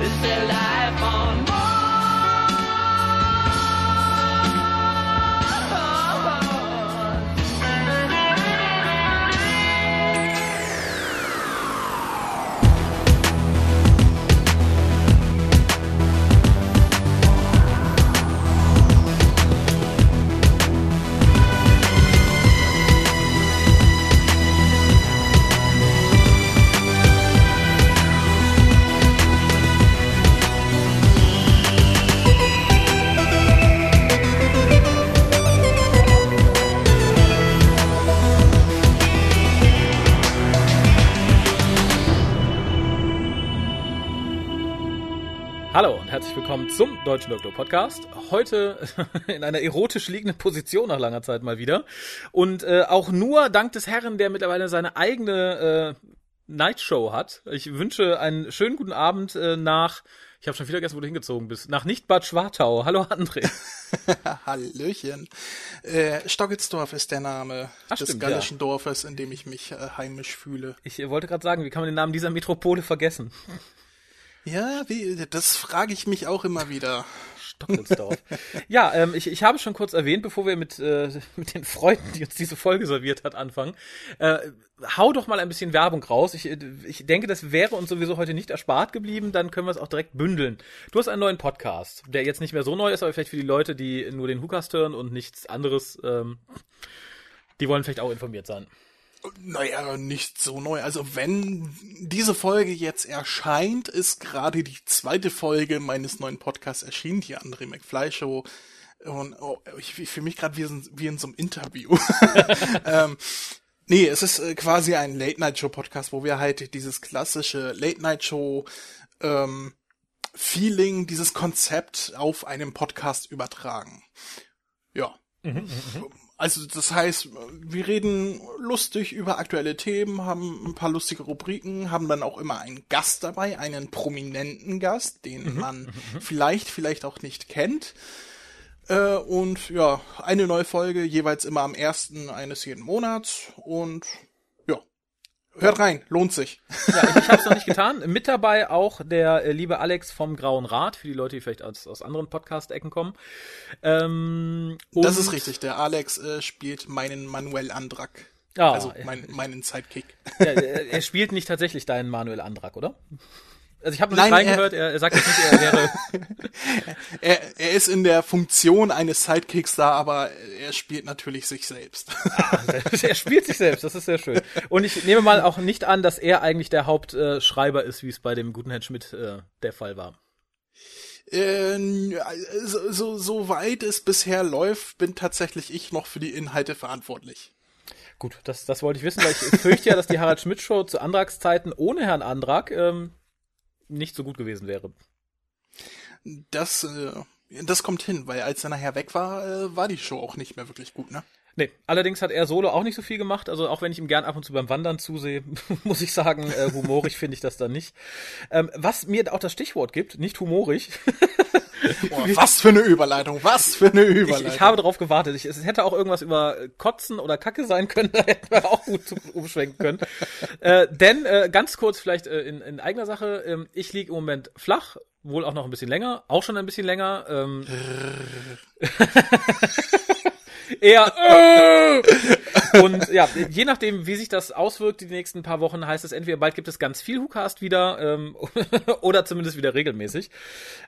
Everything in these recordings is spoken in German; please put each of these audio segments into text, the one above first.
Is there life on Mars? Willkommen zum Deutschen Doktor Podcast. Heute in einer erotisch liegenden Position nach langer Zeit mal wieder. Und äh, auch nur dank des Herrn, der mittlerweile seine eigene äh, Nightshow hat. Ich wünsche einen schönen guten Abend äh, nach, ich habe schon wieder vergessen, wo du hingezogen bist, nach Nicht-Bad Schwartau. Hallo André. Hallöchen. Äh, Stockelsdorf ist der Name Ach, des stimmt, gallischen Dorfes, in dem ich mich äh, heimisch fühle. Ich äh, wollte gerade sagen, wie kann man den Namen dieser Metropole vergessen? Ja, wie, das frage ich mich auch immer wieder. Stockelsdorf. ja, ähm, ich, ich habe schon kurz erwähnt, bevor wir mit, äh, mit den Freunden, die uns diese Folge serviert hat, anfangen. Äh, hau doch mal ein bisschen Werbung raus. Ich, äh, ich denke, das wäre uns sowieso heute nicht erspart geblieben, dann können wir es auch direkt bündeln. Du hast einen neuen Podcast, der jetzt nicht mehr so neu ist, aber vielleicht für die Leute, die nur den Hookast hören und nichts anderes, ähm, die wollen vielleicht auch informiert sein. Naja, nicht so neu. Also wenn diese Folge jetzt erscheint, ist gerade die zweite Folge meines neuen Podcasts erschienen, die André McFly Show. Und oh, ich, ich fühle mich gerade wie, wie in so einem Interview. ähm, nee, es ist äh, quasi ein Late-Night-Show-Podcast, wo wir halt dieses klassische Late-Night-Show ähm, Feeling, dieses Konzept auf einem Podcast übertragen. Ja. Also das heißt, wir reden lustig über aktuelle Themen, haben ein paar lustige Rubriken, haben dann auch immer einen Gast dabei, einen prominenten Gast, den man vielleicht, vielleicht auch nicht kennt. Äh, und ja, eine neue Folge, jeweils immer am ersten eines jeden Monats. Und hört rein, lohnt sich. Ja, ich, ich habe es noch nicht getan. Mit dabei auch der äh, liebe Alex vom Grauen Rat, für die Leute, die vielleicht aus, aus anderen Podcast-Ecken kommen. Ähm, Das ist richtig, der Alex äh, spielt meinen Manuel Andrak. Ah, also mein, meinen Sidekick. Ja, er, er spielt nicht tatsächlich deinen Manuel Andrak, oder? Also ich habe nicht reingehört, er, er sagt nicht, er wäre. Er, er ist in der Funktion eines Sidekicks da, aber er spielt natürlich sich selbst. er spielt sich selbst, das ist sehr schön. Und ich nehme mal auch nicht an, dass er eigentlich der Hauptschreiber ist, wie es bei dem guten Herrn Schmidt äh, der Fall war. äh, so, so, so weit es bisher läuft, bin tatsächlich ich noch für die Inhalte verantwortlich. Gut, das, das wollte ich wissen, weil ich fürchte ja, dass die Harald Schmidt Show zu Andraks Zeiten ohne Herrn Andrak ähm, nicht so gut gewesen wäre. Das, äh, das kommt hin, weil als er nachher weg war, äh, war die Show auch nicht mehr wirklich gut, ne? Nee, allerdings hat er solo auch nicht so viel gemacht. Also auch wenn ich ihm gern ab und zu beim Wandern zusehe, muss ich sagen, äh, humorig finde ich das dann nicht. Ähm, was mir auch das Stichwort gibt, nicht humorig. Boah, was für eine Überleitung, was für eine Ich, Überleitung. ich habe darauf gewartet. Ich, es hätte auch irgendwas über Kotzen oder Kacke sein können, da hätten wir auch gut umschwenken können. äh, denn äh, ganz kurz vielleicht äh, in, in eigener Sache, ähm, ich liege im Moment flach, wohl auch noch ein bisschen länger, auch schon ein bisschen länger. Ähm, eher äh, und ja, je nachdem, wie sich das auswirkt die nächsten paar Wochen, heißt es entweder bald gibt es ganz viel Hookast wieder ähm, oder zumindest wieder regelmäßig.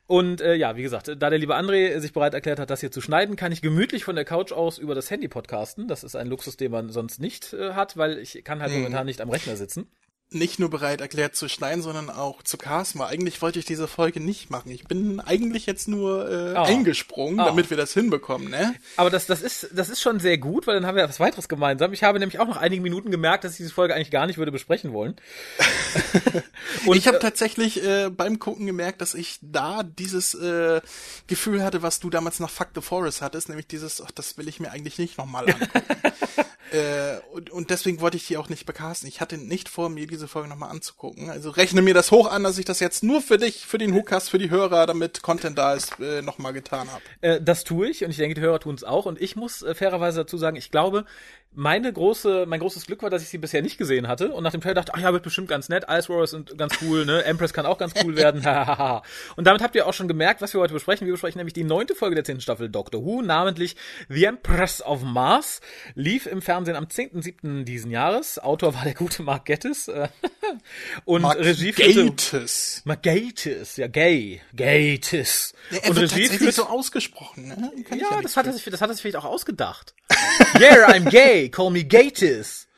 Und äh, ja, wie gesagt, da der liebe André sich bereit erklärt hat, das hier zu schneiden, kann ich gemütlich von der Couch aus über das Handy podcasten. Das ist ein Luxus, den man sonst nicht äh, hat, weil ich kann halt momentan nicht am Rechner sitzen. Nicht nur bereit erklärt zu schneiden, sondern auch zu casten. Eigentlich wollte ich diese Folge nicht machen. Ich bin eigentlich jetzt nur äh, Ah. eingesprungen, Ah. damit wir das hinbekommen, ne? Aber das, das, ist, das ist schon sehr gut, weil dann haben wir was weiteres gemeinsam. Ich habe nämlich auch nach einigen Minuten gemerkt, dass ich diese Folge eigentlich gar nicht würde besprechen wollen. Und ich habe äh, tatsächlich äh, beim Gucken gemerkt, dass ich da dieses äh, Gefühl hatte, was du damals nach Fuck the Forest hattest, nämlich dieses, ach, das will ich mir eigentlich nicht nochmal angucken. äh, und, und deswegen wollte ich die auch nicht bekasten. Ich hatte nicht vor, mir diese Folge nochmal anzugucken. Also rechne mir das hoch an, dass ich das jetzt nur für dich, für den Hookast, für die Hörer, damit Content da ist, äh, nochmal getan habe. Äh, das tue ich und ich denke, die Hörer tun es auch. Und ich muss äh, fairerweise dazu sagen, ich glaube, meine große, mein großes Glück war, dass ich sie bisher nicht gesehen hatte und nach dem Trailer dachte, ach ja, wird bestimmt ganz nett, Ice Warriors sind ganz cool, ne, Empress kann auch ganz cool werden, hahaha. und damit habt ihr auch schon gemerkt, was wir heute besprechen. Wir besprechen nämlich die neunte Folge der zehnten Staffel Doctor Who, namentlich The Empress of Mars, lief im Fernsehen am 10.7. diesen Jahres. Autor war der gute Mark Gettis äh, und Mark Regie führte Gatiss. Mark Gatiss, ja, Gay, Gatis. Er und wird Regie tatsächlich führt so ausgesprochen, ne? Kann ja, nichts das hat, er sich, das hat er sich vielleicht auch ausgedacht. yeah, I'm gay, call me Gatis.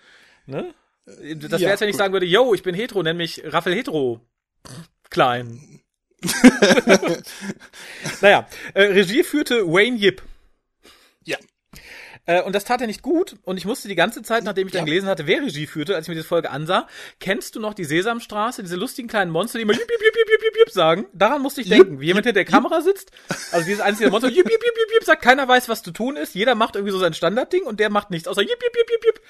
Ne? Das wäre Ja, jetzt, wenn ich sagen würde, yo, ich bin hetero, nenn mich Raphael Hetero. Klein. naja, äh, Regie führte Wayne Yip. Ja. Äh, und das tat er nicht gut. Und ich musste die ganze Zeit, nachdem ich dann gelesen hatte, wer Regie führte, als ich mir diese Folge ansah, kennst du noch die Sesamstraße, diese lustigen kleinen Monster, die immer jip, jip, jip, jip, jip, jip sagen? Daran musste ich denken, wie jemand hinter der Kamera sitzt. Also dieses einzige Monster, jip, jip, jip, jip, jip, sagt, keiner weiß, was zu tun ist. Jeder macht irgendwie so sein Standardding und der macht nichts, außer jip, jip, jip, jip, jip.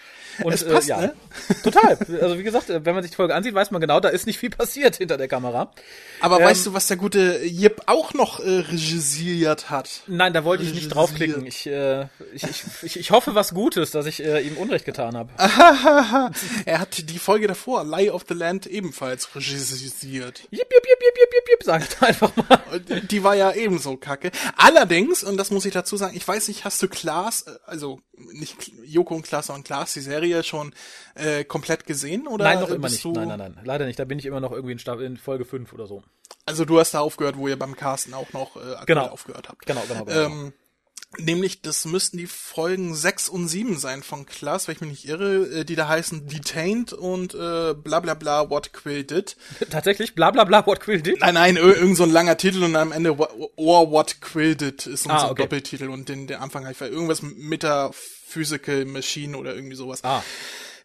Und, Es passt, äh, ja, ne? total. Also wie gesagt, äh, wenn man sich die Folge ansieht, weiß man genau, da ist nicht viel passiert hinter der Kamera. Aber Ähm, weißt du, was der gute Jip auch noch äh, regisiert hat? Nein, da wollte ich nicht draufklicken. Ich, äh, ich, ich, ich, ich hoffe was Gutes, dass ich äh, ihm Unrecht getan habe. Er hat die Folge davor, Lie of the Land, ebenfalls regisiert. Jip, jip, jip, jip, jip, jip, jip, sag ich da einfach mal. Die war ja ebenso kacke. Allerdings, und das muss ich dazu sagen, ich weiß nicht, hast du Klaas, äh, also nicht Joko und Klaas, sondern Klaas, die Serie schon äh, komplett gesehen? Oder Nein, noch immer nicht. Nein, nein, nein. Leider nicht. Da bin ich immer noch irgendwie in, Staffel, in Folge 5 oder so. Also du hast da aufgehört, wo ihr beim Casten auch noch äh, Genau. aufgehört habt. Genau, genau, genau. Ähm, nämlich, das müssten die Folgen 6 und 7 sein von Klaas, wenn ich mich nicht irre, äh, die da heißen Detained und äh, bla bla bla What Quill Did. Tatsächlich, bla bla bla, what Quill did. Nein, nein, ir- irgend so ein langer Titel und am Ende Or What Quill Did ist so Ah, ein okay. Doppeltitel und den, der Anfang heißt irgendwas Metaphysical Machine oder irgendwie sowas. Ah,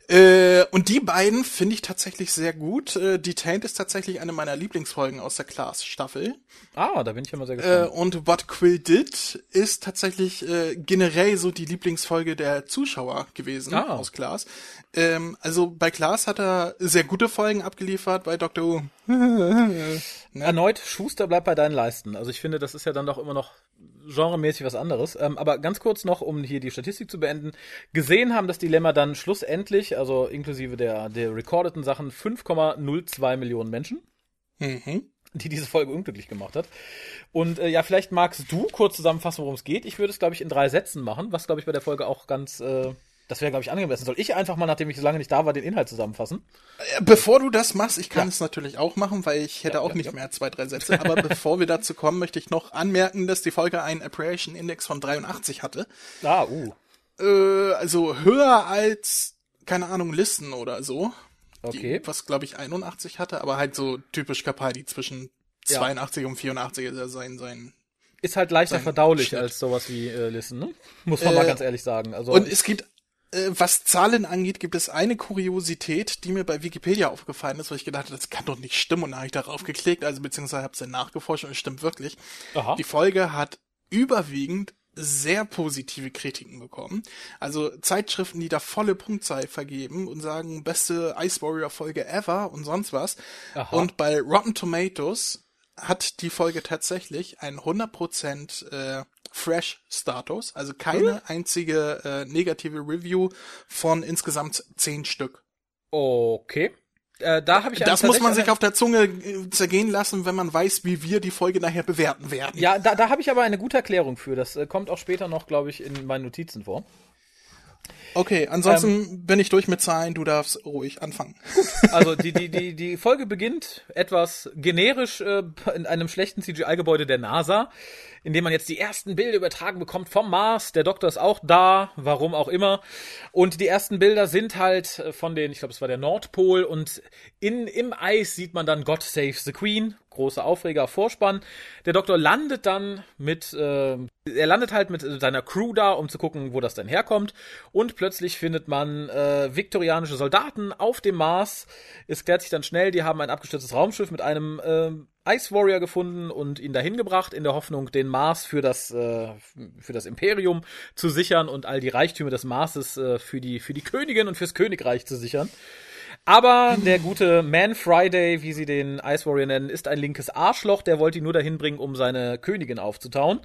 Äh, und die beiden finde ich tatsächlich sehr gut. Äh, Detained ist tatsächlich eine meiner Lieblingsfolgen aus der Class-Staffel. ah, da bin ich immer sehr Äh, gespannt. und What Quill Did ist tatsächlich äh, generell so die Lieblingsfolge der Zuschauer gewesen Ah. aus Klaas. Ähm, also bei Klaas hat er sehr gute Folgen abgeliefert, bei Dr. Who. Erneut, Schuster bleibt bei deinen Leisten. Also ich finde, das ist ja dann doch immer noch genremäßig was anderes. Ähm, aber ganz kurz noch, um hier die Statistik zu beenden. Gesehen haben das Dilemma dann schlussendlich, also inklusive der, der recordeten Sachen, 5,02 Millionen Menschen. Mhm. die diese Folge unglücklich gemacht hat. Und äh, ja, vielleicht magst du kurz zusammenfassen, worum es geht. Ich würde es, glaube ich, in drei Sätzen machen, was, glaube ich, bei der Folge auch ganz, äh, das wäre, glaube ich, angemessen. Soll ich einfach mal, nachdem ich so lange nicht da war, den Inhalt zusammenfassen? Äh, Bevor du das machst, ich kann Ja. es natürlich auch machen, weil ich hätte Ja, auch ja, nicht mehr zwei, drei Sätze. Aber bevor wir dazu kommen, möchte ich noch anmerken, dass die Folge einen Appreciation Index von 83 hatte. Ah, uh. Äh, also höher als, keine Ahnung, Listen oder so. Okay. Die, was, glaube ich, 81 hatte, aber halt so typisch Capaldi zwischen Ja. 82 und 84 ist er sein, sein. Ist halt leichter verdaulich Schnitt. als sowas wie äh, Listen, ne? Muss man mal Äh, ganz ehrlich sagen. Also, Und es gibt, was Zahlen angeht, gibt es eine Kuriosität, die mir bei Wikipedia aufgefallen ist, wo ich gedacht habe, das kann doch nicht stimmen und dann habe ich darauf geklickt, also beziehungsweise habe es dann nachgeforscht und es stimmt wirklich. aha. Die Folge hat überwiegend sehr positive Kritiken bekommen. Also Zeitschriften, die da volle Punktzahl vergeben und sagen, beste Ice Warrior Folge ever und sonst was. Aha. Und bei Rotten Tomatoes hat die Folge tatsächlich einen 100% äh, Fresh-Status, also keine einzige äh, negative Review von insgesamt 10 Stück. Okay. Äh, da habe ich Das eine- muss man sich auf der Zunge äh, zergehen lassen, wenn man weiß, wie wir die Folge nachher bewerten werden. Ja, da, da habe ich aber eine gute Erklärung für. Das äh, kommt auch später noch, glaube ich, in meinen Notizen vor. Okay, ansonsten Ähm, bin ich durch mit Zahlen, du darfst ruhig anfangen. Also die, die, die, die Folge beginnt etwas generisch äh, in einem schlechten CGI-Gebäude der NASA, in dem man jetzt die ersten Bilder übertragen bekommt vom Mars. Der Doktor ist auch da, warum auch immer. Und die ersten Bilder sind halt äh, von den, ich glaube, es war der Nordpol und in, im Eis sieht man dann God Save the Queen. Großer Aufreger, Vorspann. Der Doktor landet dann mit, äh, er landet halt mit seiner Crew da, um zu gucken, wo das denn herkommt. Und plötzlich findet man äh, viktorianische Soldaten auf dem Mars. Es klärt sich dann schnell, die haben ein abgestürztes Raumschiff mit einem äh, Ice Warrior gefunden und ihn dahin gebracht, in der Hoffnung, den Mars für das, äh, für das Imperium zu sichern und all die Reichtümer des Marses äh, für, die, für die Königin und fürs Königreich zu sichern. Aber der gute Man Friday, wie sie den Ice Warrior nennen, ist ein linkes Arschloch. Der wollte ihn nur dahin bringen, um seine Königin aufzutauen.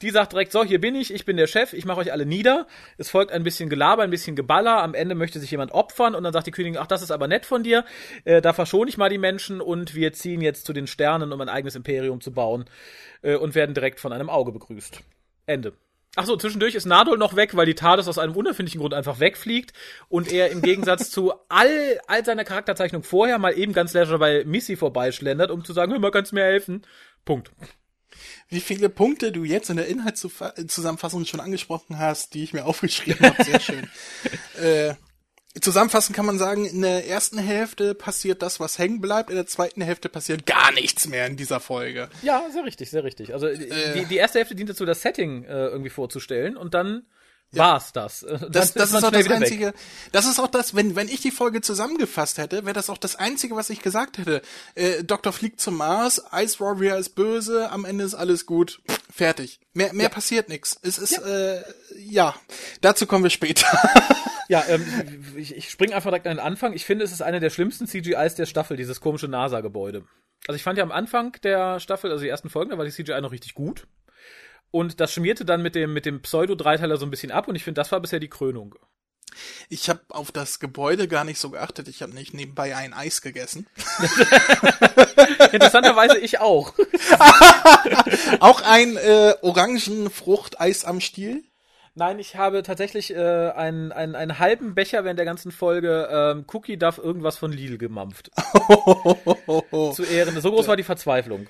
Die sagt direkt, so, hier bin ich, ich bin der Chef, ich mache euch alle nieder. Es folgt ein bisschen Gelaber, ein bisschen Geballer. Am Ende möchte sich jemand opfern und dann sagt die Königin, ach, das ist aber nett von dir. Äh, da verschone ich mal die Menschen und wir ziehen jetzt zu den Sternen, um ein eigenes Imperium zu bauen äh, und werden direkt von einem Auge begrüßt. Ende. Ach so, zwischendurch ist Nadol noch weg, weil die TARDIS aus einem unerfindlichen Grund einfach wegfliegt und er im Gegensatz zu all, all seiner Charakterzeichnung vorher mal eben ganz leger bei Missy vorbeischlendert, um zu sagen, hör mal, kannst du mir helfen? Punkt. Wie viele Punkte du jetzt in der Inhaltszusammenfassung schon angesprochen hast, die ich mir aufgeschrieben habe, sehr schön. äh, Zusammenfassend kann man sagen, in der ersten Hälfte passiert das, was hängen bleibt, in der zweiten Hälfte passiert gar nichts mehr in dieser Folge. Ja, sehr richtig, sehr richtig. Also äh, die, die erste Hälfte dient dazu, das Setting äh, irgendwie vorzustellen und dann ja. war's das. Dann das, das ist, auch das einzige. Weg. Das ist auch das, wenn wenn ich die Folge zusammengefasst hätte, wäre das auch das einzige, was ich gesagt hätte. Äh, Doktor fliegt zum Mars, Ice Warrior ist böse, am Ende ist alles gut, fertig. Mehr mehr ja. passiert nichts. Es ist ja. Äh, ja, dazu kommen wir später. Ja, ähm, ich, ich springe einfach direkt an den Anfang. Ich finde, es ist eine der schlimmsten CGIs der Staffel, dieses komische NASA-Gebäude. Also ich fand ja am Anfang der Staffel, also die ersten Folgen, da war die CGI noch richtig gut. Und das schmierte dann mit dem, mit dem Pseudo-Dreiteiler so ein bisschen ab und ich finde, das war bisher die Krönung. Ich habe auf das Gebäude gar nicht so geachtet. Ich habe nicht nebenbei ein Eis gegessen. Interessanterweise ich auch. auch ein äh, Orangenfrucht-Eis am Stiel? Nein, ich habe tatsächlich äh, einen, einen, einen halben Becher während der ganzen Folge ähm, Cookie Duff irgendwas von Lidl gemampft. Zu Ehren. So groß war die Verzweiflung.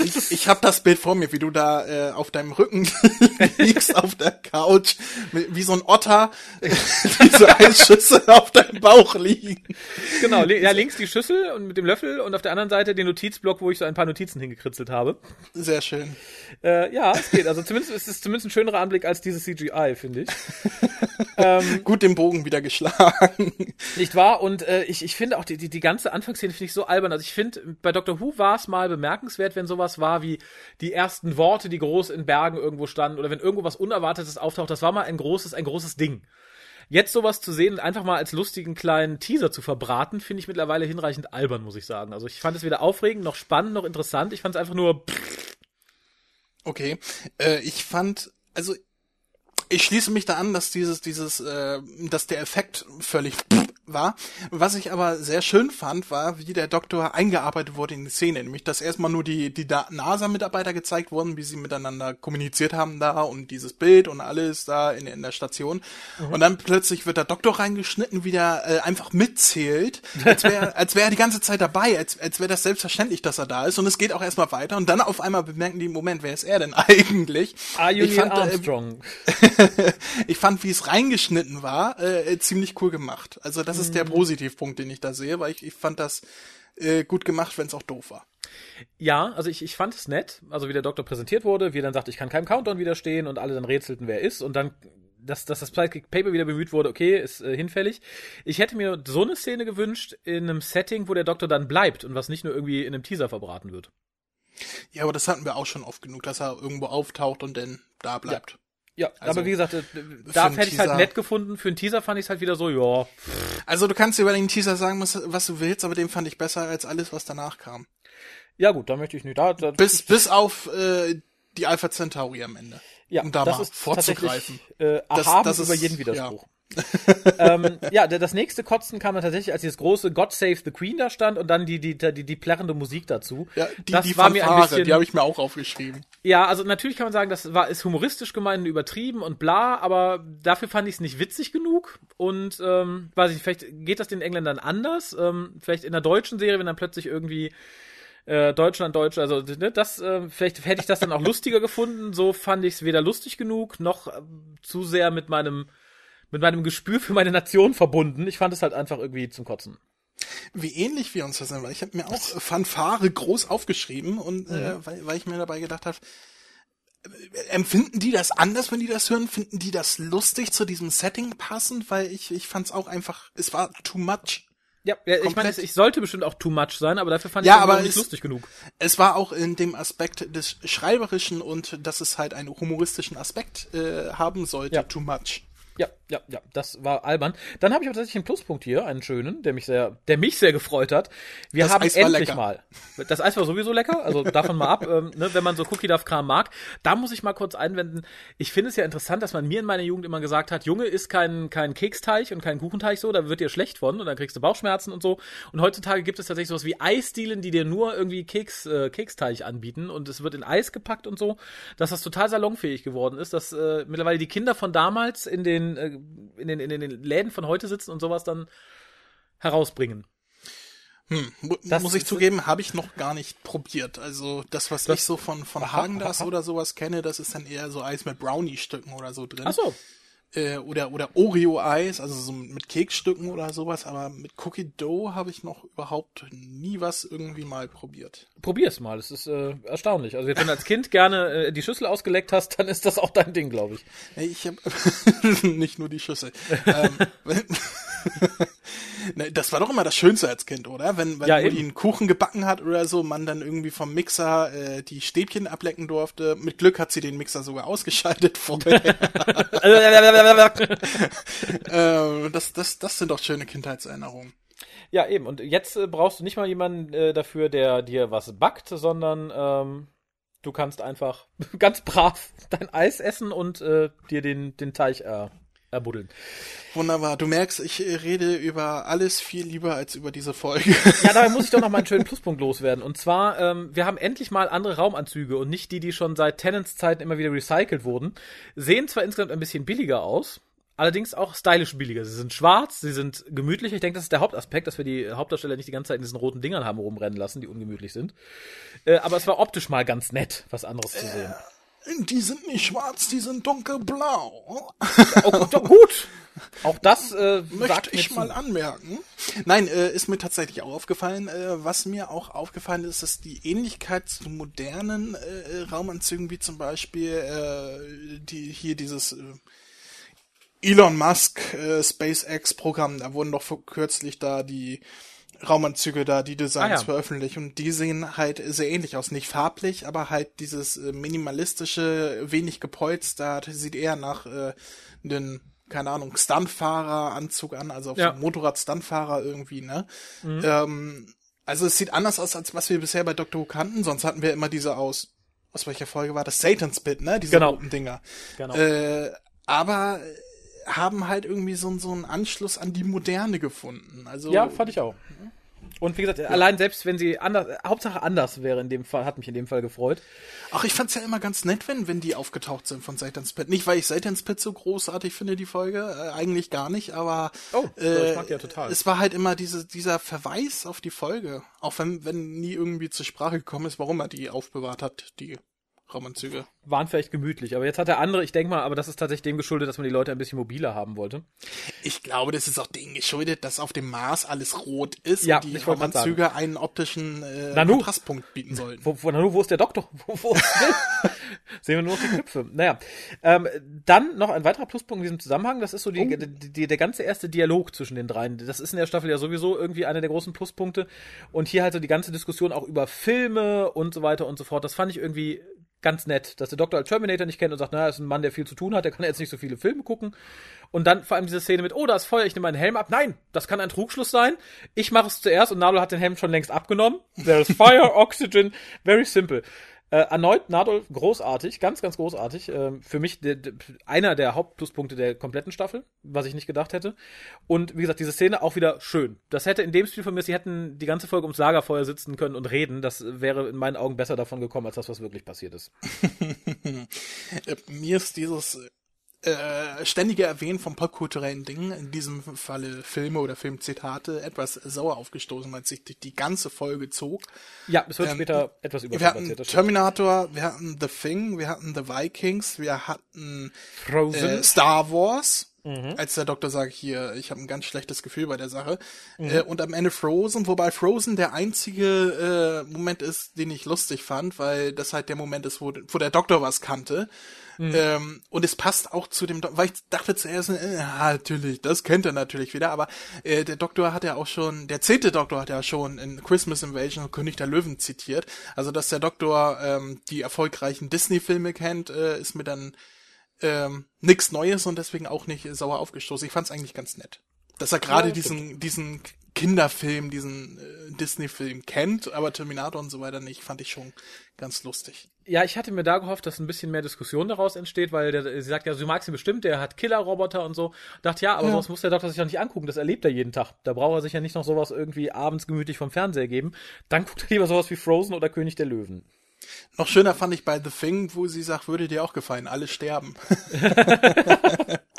ich ich habe das Bild vor mir, wie du da äh, auf deinem Rücken liegst auf der Couch, wie so ein Otter, diese Eisschüssel auf deinem Bauch liegen. Genau, ja, links die Schüssel und mit dem Löffel und auf der anderen Seite den Notizblock, wo ich so ein paar Notizen hingekritzelt habe. Sehr schön. Äh, ja, es geht. Also zumindest ist es zumindest ein schönerer Anblick als dieses CGI geil, finde ich. ähm, Gut den Bogen wieder geschlagen. Nicht wahr? Und äh, ich, ich finde auch die, die, die ganze Anfangsszene finde ich so albern. Also ich finde, bei Doctor Who war es mal bemerkenswert, wenn sowas war wie die ersten Worte, die groß in Bergen irgendwo standen oder wenn irgendwo was Unerwartetes auftaucht. Das war mal ein großes, ein großes Ding. Jetzt sowas zu sehen, einfach mal als lustigen kleinen Teaser zu verbraten, finde ich mittlerweile hinreichend albern, muss ich sagen. Also ich fand es weder aufregend, noch spannend, noch interessant. Ich fand es einfach nur. Okay, äh, ich fand, also ich schließe mich da an, dass dieses, dieses, äh, dass der Effekt völlig war. Was ich aber sehr schön fand, war, wie der Doktor eingearbeitet wurde in die Szene. Nämlich, dass erstmal nur die, die NASA-Mitarbeiter gezeigt wurden, wie sie miteinander kommuniziert haben da und dieses Bild und alles da in, in der Station. Mhm. Und dann plötzlich wird der Doktor reingeschnitten, wie der äh, einfach mitzählt, als wäre als wäre er die ganze Zeit dabei, als, als wäre das selbstverständlich, dass er da ist. Und es geht auch erstmal weiter. Und dann auf einmal bemerken die, Moment, wer ist er denn eigentlich? Are you ich fand, äh, Armstrong? Äh, ich fand, wie es reingeschnitten war, äh, ziemlich cool gemacht. Also das das ist der mhm. Positivpunkt, den ich da sehe, weil ich, ich fand das äh, gut gemacht, wenn es auch doof war. Ja, also ich, ich fand es nett, also wie der Doktor präsentiert wurde, wie er dann sagt, ich kann keinem Countdown widerstehen und alle dann rätselten, wer er ist und dann dass, dass das Paper wieder bemüht wurde, okay, ist äh, hinfällig. Ich hätte mir so eine Szene gewünscht in einem Setting, wo der Doktor dann bleibt und was nicht nur irgendwie in einem Teaser verbraten wird. Ja, aber das hatten wir auch schon oft genug, dass er irgendwo auftaucht und dann da bleibt. Ja. Ja, also, aber wie gesagt, äh, da hätte ich halt nett gefunden. Für einen Teaser fand ich es halt wieder so, ja. Also du kannst über den Teaser sagen, was, was, du willst, aber den fand ich besser als alles, was danach kam. Ja gut, da möchte ich nicht. Da, da bis, bis auf äh, die Alpha Centauri am Ende. Ja, um da das mal ist vorzugreifen. Äh, das, das ist, über jeden Widerspruch. Ja. ähm, ja, das nächste Kotzen kam dann tatsächlich, als dieses große God Save the Queen da stand und dann die, die, die, die plärrende Musik dazu. Ja, die, das die war Fanfare, mir ein bisschen, die habe ich mir auch aufgeschrieben. Ja, also natürlich kann man sagen, das war, ist humoristisch gemeint, übertrieben und bla, aber dafür fand ich es nicht witzig genug und, ähm, weiß ich, vielleicht geht das den Engländern anders, ähm, vielleicht in der deutschen Serie, wenn dann plötzlich irgendwie äh, Deutschland, Deutsch, also ne, das, äh, vielleicht hätte ich das dann auch lustiger gefunden. So fand ich es weder lustig genug noch äh, zu sehr mit meinem mit meinem Gespür für meine Nation verbunden. Ich fand es halt einfach irgendwie zum Kotzen. Wie ähnlich wir uns das sind, weil ich habe mir auch Fanfare groß aufgeschrieben und äh, mhm. weil, weil ich mir dabei gedacht habe, äh, empfinden die das anders, wenn die das hören? Finden die das lustig zu diesem Setting passend? Weil ich, ich fand es auch einfach, es war too much. Ja, ja ich meine, ich sollte bestimmt auch too much sein, aber dafür fand ja, ich es nicht es, lustig genug. Es war auch in dem Aspekt des Schreiberischen und dass es halt einen humoristischen Aspekt äh, haben sollte, ja. too much. Ja, ja, ja, das war albern. Dann habe ich auch tatsächlich einen Pluspunkt hier, einen schönen, der mich sehr, der mich sehr gefreut hat. Wir Das haben Eis endlich mal. Das Eis war sowieso lecker, also davon mal ab, ähm, ne, wenn man so Cookie Duff Kram mag. Da muss ich mal kurz einwenden. Ich finde es ja interessant, dass man mir in meiner Jugend immer gesagt hat, Junge, isst kein kein Keksteig und kein Kuchenteig so, da wird dir schlecht von und dann kriegst du Bauchschmerzen und so. Und heutzutage gibt es tatsächlich sowas wie Eisdielen, die dir nur irgendwie Keks äh, Keksteig anbieten und es wird in Eis gepackt und so, dass das total salonfähig geworden ist, dass äh, mittlerweile die Kinder von damals in den äh, in den, in den Läden von heute sitzen und sowas dann herausbringen. Hm, mu Das muss ich zugeben, habe ich noch gar nicht probiert. Also das, was Das- ich so von, von Hagen das oder sowas kenne, das ist dann eher so Eis mit Brownie-Stücken oder so drin. Ach so. Äh, oder oder Oreo-Eis, also so mit Keksstücken oder sowas, aber mit Cookie Dough habe ich noch überhaupt nie was irgendwie mal probiert. Probier's mal, es ist äh, erstaunlich. Also jetzt, wenn du als Kind gerne äh, die Schüssel ausgeleckt hast, dann ist das auch dein Ding, glaube ich. Ich habe nicht nur die Schüssel. ähm, das war doch immer das Schönste als Kind, oder? Wenn, wenn Ja, Mutti einen Kuchen gebacken hat oder so, man dann irgendwie vom Mixer äh, die Stäbchen ablecken durfte. Mit Glück hat sie den Mixer sogar ausgeschaltet vorher. ähm, das, das, das sind doch schöne Kindheitserinnerungen. ja, eben. Und jetzt äh, brauchst du nicht mal jemanden äh, dafür, der dir was backt, sondern ähm, du kannst einfach ganz brav dein Eis essen und äh, dir den, den Teig äh, erbuddeln. Wunderbar. Du merkst, ich äh, rede über alles viel lieber als über diese Folge. Ja, dabei muss ich doch noch mal einen schönen Pluspunkt loswerden. Und zwar, ähm, wir haben endlich mal andere Raumanzüge und nicht die, die schon seit Tenants Zeiten immer wieder recycelt wurden. Sehen zwar insgesamt ein bisschen billiger aus, allerdings auch stylisch billiger. Sie sind schwarz, sie sind gemütlich. Ich denke, das ist der Hauptaspekt, dass wir die Hauptdarsteller nicht die ganze Zeit in diesen roten Dingern haben rumrennen lassen, die ungemütlich sind. Äh, aber es war optisch mal ganz nett, was anderes zu sehen. Die sind nicht schwarz, die sind dunkelblau. Oh, doch, gut. Auch das äh, Möchte ich mal anmerken. Nein, äh, ist mir tatsächlich auch aufgefallen. Äh, was mir auch aufgefallen ist, ist die Ähnlichkeit zu modernen äh, Raumanzügen, wie zum Beispiel äh, die hier dieses äh, Elon Musk äh, SpaceX Programm. Da wurden doch kürzlich da die Raumanzüge da, die Designs Ah, ja. veröffentlicht und die sehen halt sehr ähnlich aus. Nicht farblich, aber halt dieses äh, minimalistische, wenig gepolstert, sieht eher nach äh, den, keine Ahnung, Stuntfahrer-Anzug an, also auf Ja. Motorrad-Stuntfahrer irgendwie, ne? Ähm, also es sieht anders aus, als was wir bisher bei Dr. Who kannten, sonst hatten wir immer diese aus, aus welcher Folge war das? Satan's Pit, ne? Diese Genau. roten Dinger. Genau. Äh, aber haben halt irgendwie so, so einen Anschluss an die Moderne gefunden. Also Ja, fand ich auch. Und wie gesagt, allein selbst wenn sie anders, Hauptsache anders wäre in dem Fall, hat mich in dem Fall gefreut. Ach, ich fand's ja immer ganz nett, wenn, wenn die aufgetaucht sind von Satan's Pit. Nicht, weil ich Satan's Pit so großartig finde, die Folge, äh, eigentlich gar nicht, aber Oh, äh, ich mag die ja total. es war halt immer diese, dieser Verweis auf die Folge. Auch wenn, wenn nie irgendwie zur Sprache gekommen ist, warum er die aufbewahrt hat, die Raumanzüge. Waren vielleicht gemütlich, aber jetzt hat der andere, ich denke mal, aber das ist tatsächlich dem geschuldet, dass man die Leute ein bisschen mobiler haben wollte. Ich glaube, das ist auch dem geschuldet, dass auf dem Mars alles rot ist Ja, und die Raumanzüge einen optischen äh, Nanu. Kontrastpunkt bieten sollten. Wo, wo, na, wo ist der Doktor? Wo, wo? Sehen wir nur noch die Knöpfe. Naja, ähm, dann noch ein weiterer Pluspunkt in diesem Zusammenhang, das ist so die, die, die, der ganze erste Dialog zwischen den dreien. Das ist in der Staffel ja sowieso irgendwie einer der großen Pluspunkte. Und hier halt so die ganze Diskussion auch über Filme und so weiter und so fort. Das fand ich irgendwie ganz nett, dass der Doktor als Terminator nicht kennt und sagt, naja, ist ein Mann, der viel zu tun hat, der kann jetzt nicht so viele Filme gucken. Und dann vor allem diese Szene mit, oh, da ist Feuer, ich nehme meinen Helm ab. Nein, das kann ein Trugschluss sein. Ich mache es zuerst und Nadol hat den Helm schon längst abgenommen. There is fire, oxygen, very simple. Äh, erneut Nadol großartig, ganz, ganz großartig. Ähm, für mich der, der, einer der Hauptpluspunkte der kompletten Staffel, was ich nicht gedacht hätte. Und wie gesagt, diese Szene auch wieder schön. Das hätte in dem Stil von mir, sie hätten die ganze Folge ums Lagerfeuer sitzen können und reden. Das wäre in meinen Augen besser davon gekommen, als das, was wirklich passiert ist. Äh, mir ist dieses äh, ständige Erwähnen von popkulturellen Dingen, in diesem Falle Filme oder Filmzitate, etwas sauer aufgestoßen, weil es sich durch die ganze Folge zog. Ja, es wird Ähm, später etwas Wir hatten. Terminator, wir hatten The Thing, wir hatten The Vikings, wir hatten Frozen. äh, Star Wars. Mhm. Als der Doktor sagt, hier, ich habe ein ganz schlechtes Gefühl bei der Sache. Mhm. Äh, und am Ende Frozen, wobei Frozen der einzige äh, Moment ist, den ich lustig fand, weil das halt der Moment ist, wo, wo der Doktor was kannte. Mhm. Ähm, und es passt auch zu dem, Do weil ich dachte zuerst, äh, natürlich, das kennt er natürlich wieder, aber äh, der Doktor hat ja auch schon, der zehnte Doktor hat ja schon in Christmas Invasion König der Löwen zitiert. Also, dass der Doktor ähm, die erfolgreichen Disney-Filme kennt, äh, ist mir dann ähm, nichts Neues und deswegen auch nicht sauer aufgestoßen. Ich fand es eigentlich ganz nett. Dass er gerade Ja, diesen, diesen Kinderfilm, diesen äh, Disney-Film kennt, aber Terminator und so weiter nicht, fand ich schon ganz lustig. Ja, ich hatte mir da gehofft, dass ein bisschen mehr Diskussion daraus entsteht, weil der, sie sagt ja, sie mag ihn bestimmt, der hat Killer-Roboter und so. Dachte, ja, aber Ja. sowas muss der Doktor sich ja nicht angucken, das erlebt er jeden Tag. Da braucht er sich ja nicht noch sowas irgendwie abends gemütlich vom Fernseher geben. Dann guckt er lieber sowas wie Frozen oder König der Löwen. Noch schöner fand ich bei The Thing, wo sie sagt, würde dir auch gefallen, alle sterben.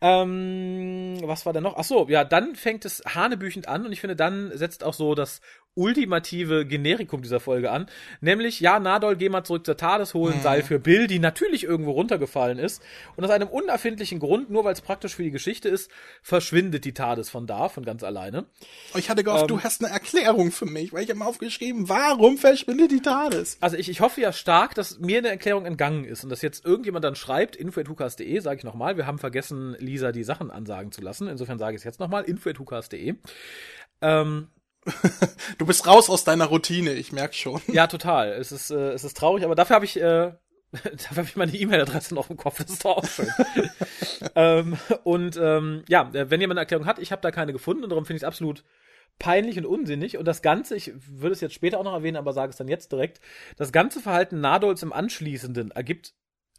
Ähm, was war da noch? Ach so, ja, dann fängt es hanebüchend an und ich finde, dann setzt auch so das ultimative Generikum dieser Folge an. Nämlich, ja, Nadol, geh mal zurück zur TARDIS, hol ein Seil für Bill, die natürlich irgendwo runtergefallen ist. Und aus einem unerfindlichen Grund, nur weil es praktisch für die Geschichte ist, verschwindet die TARDIS von da, von ganz alleine. Ich hatte gehofft, Ähm. du hast eine Erklärung für mich, weil ich habe aufgeschrieben, warum verschwindet die TARDIS? Also ich, ich hoffe ja stark, dass mir eine Erklärung entgangen ist und dass jetzt irgendjemand dann schreibt, info.hukas.de, sage ich nochmal, wir haben vergessen, Lisa die Sachen ansagen zu lassen. Insofern sage ich es jetzt nochmal, info.hukas.de. Ähm, Du bist raus aus deiner Routine, ich merk schon. Ja, total. Es ist, äh, es ist traurig, aber dafür habe ich, äh, dafür habe ich meine E-Mail-Adresse noch im Kopf. Das ist doch auch schön. ähm, und ähm, ja, wenn jemand eine Erklärung hat, ich habe da keine gefunden und darum finde ich es absolut peinlich und unsinnig. Und das Ganze, ich würde es jetzt später auch noch erwähnen, aber sage es dann jetzt direkt, das ganze Verhalten Nadols im Anschließenden ergibt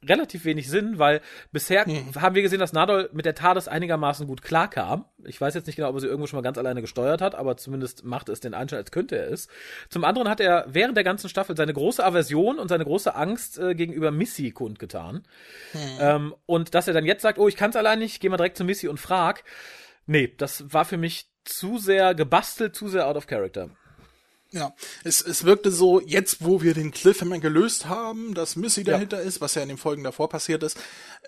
relativ wenig Sinn, weil bisher Hm. haben wir gesehen, dass Nadol mit der TARDIS einigermaßen gut klarkam. Ich weiß jetzt nicht genau, ob er sie irgendwo schon mal ganz alleine gesteuert hat, aber zumindest macht es den Anschein, als könnte er es. Zum anderen hat er während der ganzen Staffel seine große Aversion und seine große Angst äh, gegenüber Missy kundgetan. Ähm, und dass er dann jetzt sagt, oh, ich kann es allein nicht, geh mal direkt zu Missy und frag. Nee, das war für mich zu sehr gebastelt, zu sehr out of character. Ja, es, es wirkte so, jetzt wo wir den Cliffhanger gelöst haben, dass Missy Ja. dahinter ist, was ja in den Folgen davor passiert ist,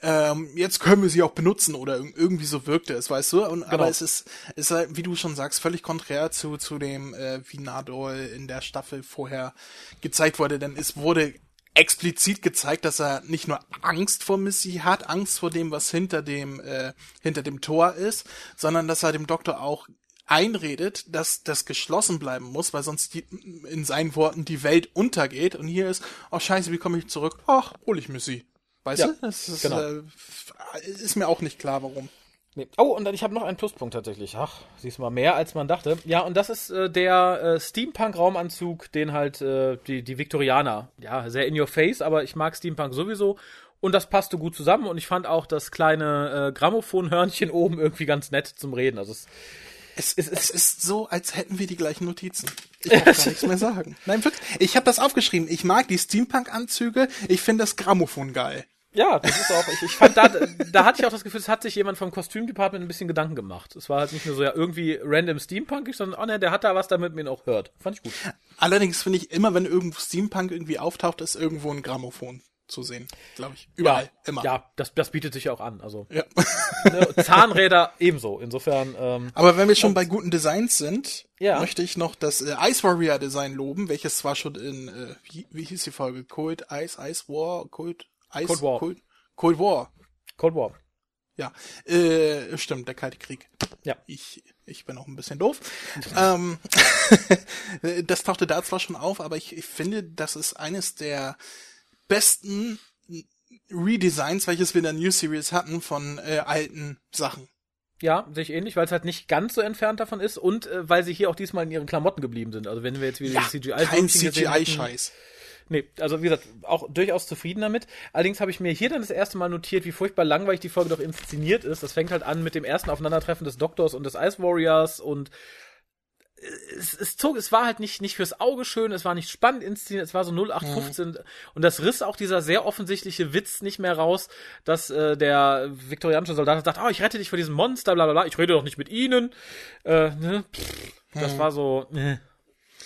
ähm, jetzt können wir sie auch benutzen oder irg- irgendwie so wirkte es, weißt du? Und, Aber es ist, es ist halt, wie du schon sagst, völlig konträr zu, zu dem, äh, wie Nadol in der Staffel vorher gezeigt wurde, denn es wurde explizit gezeigt, dass er nicht nur Angst vor Missy hat, Angst vor dem, was hinter dem, äh, hinter dem Tor ist, sondern dass er dem Doktor auch einredet, dass das geschlossen bleiben muss, weil sonst die, in seinen Worten die Welt untergeht. Und hier ist, oh scheiße, wie komme ich zurück? Ach, hol ich Missy. Weißt Ja, du? Das ist, genau. äh, ist mir auch nicht klar, warum. Nee. Oh, und dann ich habe noch einen Pluspunkt tatsächlich. Ach, siehst du mal mehr als man dachte. Ja, und das ist äh, der äh, Steampunk-Raumanzug, den halt äh, die, die Viktorianer, ja, sehr in your face, aber ich mag Steampunk sowieso. Und das passte gut zusammen und ich fand auch das kleine äh, Grammophonhörnchen oben irgendwie ganz nett zum Reden. Also es, Es, es, es ist so, als hätten wir die gleichen Notizen. Ich kann gar nichts mehr sagen. Nein, wirklich. Ich habe das aufgeschrieben. Ich mag die Steampunk-Anzüge. Ich finde das Grammophon geil. ja, das ist auch, ich, ich fand da, da hatte ich auch das Gefühl, es hat sich jemand vom Kostümdepartment ein bisschen Gedanken gemacht. Es war halt nicht nur so ja irgendwie random Steampunkig, sondern oh ne, der hat da was, damit man ihn auch hört. Fand ich gut. Allerdings finde ich immer, wenn irgendwo Steampunk irgendwie auftaucht, ist irgendwo ein Grammophon zu sehen. Glaube ich. Überall. ja, immer. Ja, das, das bietet sich ja auch an. Also ja. ne, Zahnräder ebenso. Insofern, ähm, Aber wenn wir schon bei guten Designs sind, Ja. möchte ich noch das äh, Ice Warrior Design loben, welches zwar schon in, äh, wie, wie hieß die Folge? Cold Ice, Ice War, Cold Ice, Cold War. Cold, Cold War. Cold War. Ja, äh, stimmt, der Kalte Krieg. Ja. Ich, ich bin auch ein bisschen doof. ähm, das tauchte da zwar schon auf, aber ich, ich finde, das ist eines der besten Redesigns, welches wir in der New Series hatten von äh, alten Sachen. Ja, sehe ich ähnlich, weil es halt nicht ganz so entfernt davon ist und äh, weil sie hier auch diesmal in ihren Klamotten geblieben sind. Also wenn wir jetzt wieder Ja, die CGI kein CGI-Scheiß. Nee, also wie gesagt, auch durchaus zufrieden damit. Allerdings habe ich mir hier dann das erste Mal notiert, wie furchtbar langweilig die Folge doch inszeniert ist. Das fängt halt an mit dem ersten Aufeinandertreffen des Doktors und des Ice Warriors und es, es zog, es war halt nicht, nicht fürs Auge schön, es war nicht spannend inszeniert, es war so 0815 und das riss auch dieser sehr offensichtliche Witz nicht mehr raus, dass äh, der viktorianische Soldat sagt, oh, ich rette dich vor diesem Monster, bla bla bla, ich rede doch nicht mit ihnen. Äh, ne? Pff, das war so äh,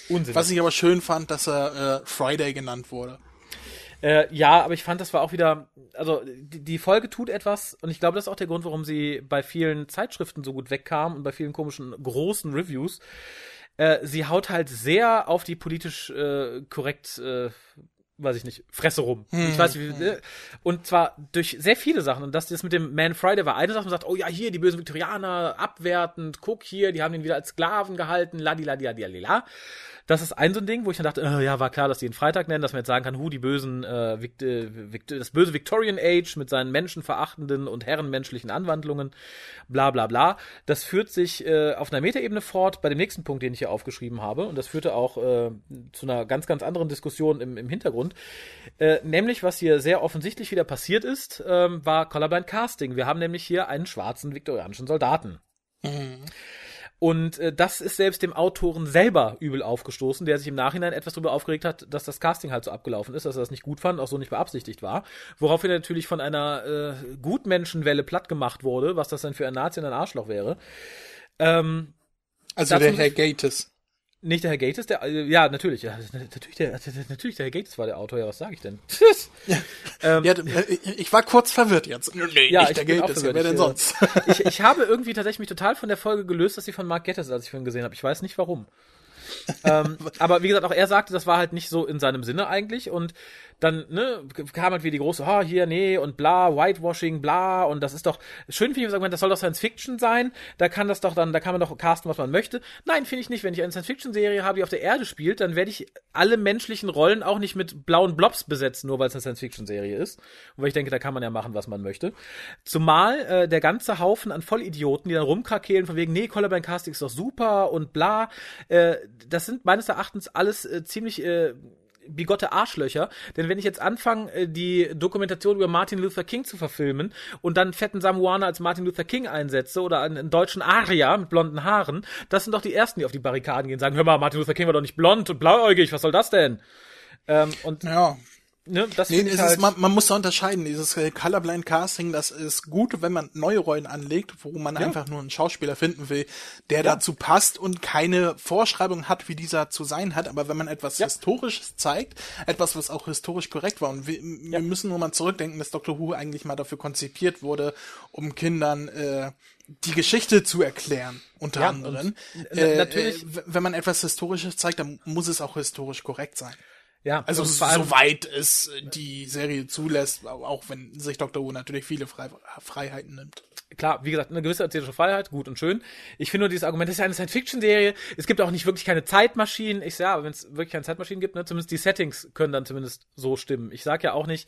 Unsinn. Was ich aber schön fand, dass er äh, Friday genannt wurde. Äh, ja, aber ich fand, das war auch wieder, also die, die Folge tut etwas und ich glaube, das ist auch der Grund, warum sie bei vielen Zeitschriften so gut wegkam und bei vielen komischen großen Reviews. Äh, sie haut halt sehr auf die politisch äh, korrekt, äh, weiß ich nicht, Fresse rum. Ich weiß nicht, wie, äh, und zwar durch sehr viele Sachen. Und das, das mit dem Man Friday war eine Sache, man sagt, oh ja, hier, die bösen Viktorianer, abwertend, guck hier, die haben ihn wieder als Sklaven gehalten, ladi, Das ist ein so ein Ding, wo ich dann dachte, äh, ja, war klar, dass die ihn Freitag nennen, dass man jetzt sagen kann, hu, die bösen, äh, Vict Vict das böse Victorian Age mit seinen menschenverachtenden und herrenmenschlichen Anwandlungen, bla bla bla. Das führt sich äh, auf einer Metaebene fort bei dem nächsten Punkt, den ich hier aufgeschrieben habe. Und das führte auch äh, zu einer ganz, ganz anderen Diskussion im, im Hintergrund. Äh, nämlich, was hier sehr offensichtlich wieder passiert ist, ähm, war Colorblind Casting. Wir haben nämlich hier einen schwarzen viktorianischen Soldaten. Mhm. Und äh, das ist selbst dem Autoren selber übel aufgestoßen, der sich im Nachhinein etwas darüber aufgeregt hat, dass das Casting halt so abgelaufen ist, dass er das nicht gut fand, auch so nicht beabsichtigt war. Woraufhin er natürlich von einer äh, Gutmenschenwelle platt gemacht wurde, was das denn für ein Nazi und ein Arschloch wäre. Ähm, Also der Herr Gates. Nicht der Herr Gates, der, äh, ja, natürlich, ja, natürlich der, natürlich der Herr Gates war der Autor, ja, was sage ich denn? ähm, Ja, äh, ich war kurz verwirrt jetzt. Nee, Ja, nicht ich der Gates, ja, wer denn Ich, sonst? ich, ich habe irgendwie tatsächlich mich total von der Folge gelöst, dass sie von Mark Gettis, als ich vorhin gesehen habe. Ich weiß nicht warum. ähm, aber wie gesagt, auch er sagte, das war halt nicht so in seinem Sinne eigentlich. Und dann ne, kam halt wieder die große, ha, hier, nee, und bla, Whitewashing, bla, und das ist doch, schön finde ich, sagen, das soll doch Science Fiction sein, da kann das doch dann, da kann man doch casten, was man möchte. Nein, finde ich nicht. Wenn ich eine Science-Fiction-Serie habe, die auf der Erde spielt, dann werde ich alle menschlichen Rollen auch nicht mit blauen Blobs besetzen, nur weil es eine Science-Fiction-Serie ist. Und weil ich denke, da kann man ja machen, was man möchte. Zumal äh, der ganze Haufen an Vollidioten, die dann rumkrakehlen von wegen, nee, Colorblind Casting ist doch super und bla, äh, das sind meines Erachtens alles äh, ziemlich äh, bigotte Arschlöcher. Denn wenn ich jetzt anfange, äh, die Dokumentation über Martin Luther King zu verfilmen und dann fetten Samuaner als Martin Luther King einsetze oder einen, einen deutschen Aria mit blonden Haaren, das sind doch die Ersten, die auf die Barrikaden gehen und sagen, hör mal, Martin Luther King war doch nicht blond und blauäugig, was soll das denn? Ähm, und Ja. Ne, das Nee, es halt, ist, man, man muss da unterscheiden. Dieses äh, Colorblind Casting, das ist gut, wenn man neue Rollen anlegt, wo man einfach nur einen Schauspieler finden will, der dazu passt und keine Vorschreibung hat, wie dieser zu sein hat. Aber wenn man etwas Historisches zeigt, etwas, was auch historisch korrekt war, und wir, wir müssen nur mal zurückdenken, dass Doctor Who eigentlich mal dafür konzipiert wurde, um Kindern äh, die Geschichte zu erklären, unter Ja, anderem. und, äh, natürlich- wenn man etwas Historisches zeigt, dann muss es auch historisch korrekt sein. Ja, Also soweit es die Serie zulässt, auch wenn sich Dr. Who natürlich viele Frei Freiheiten nimmt. klar, wie gesagt, eine gewisse erzählerische Freiheit, gut und schön. Ich finde nur dieses Argument, das ist ja eine Science-Fiction-Serie, es gibt auch nicht wirklich keine Zeitmaschinen. Ich sag, ja, aber wenn es wirklich keine Zeitmaschinen gibt, ne, zumindest die Settings können dann zumindest so stimmen. Ich sag ja auch nicht,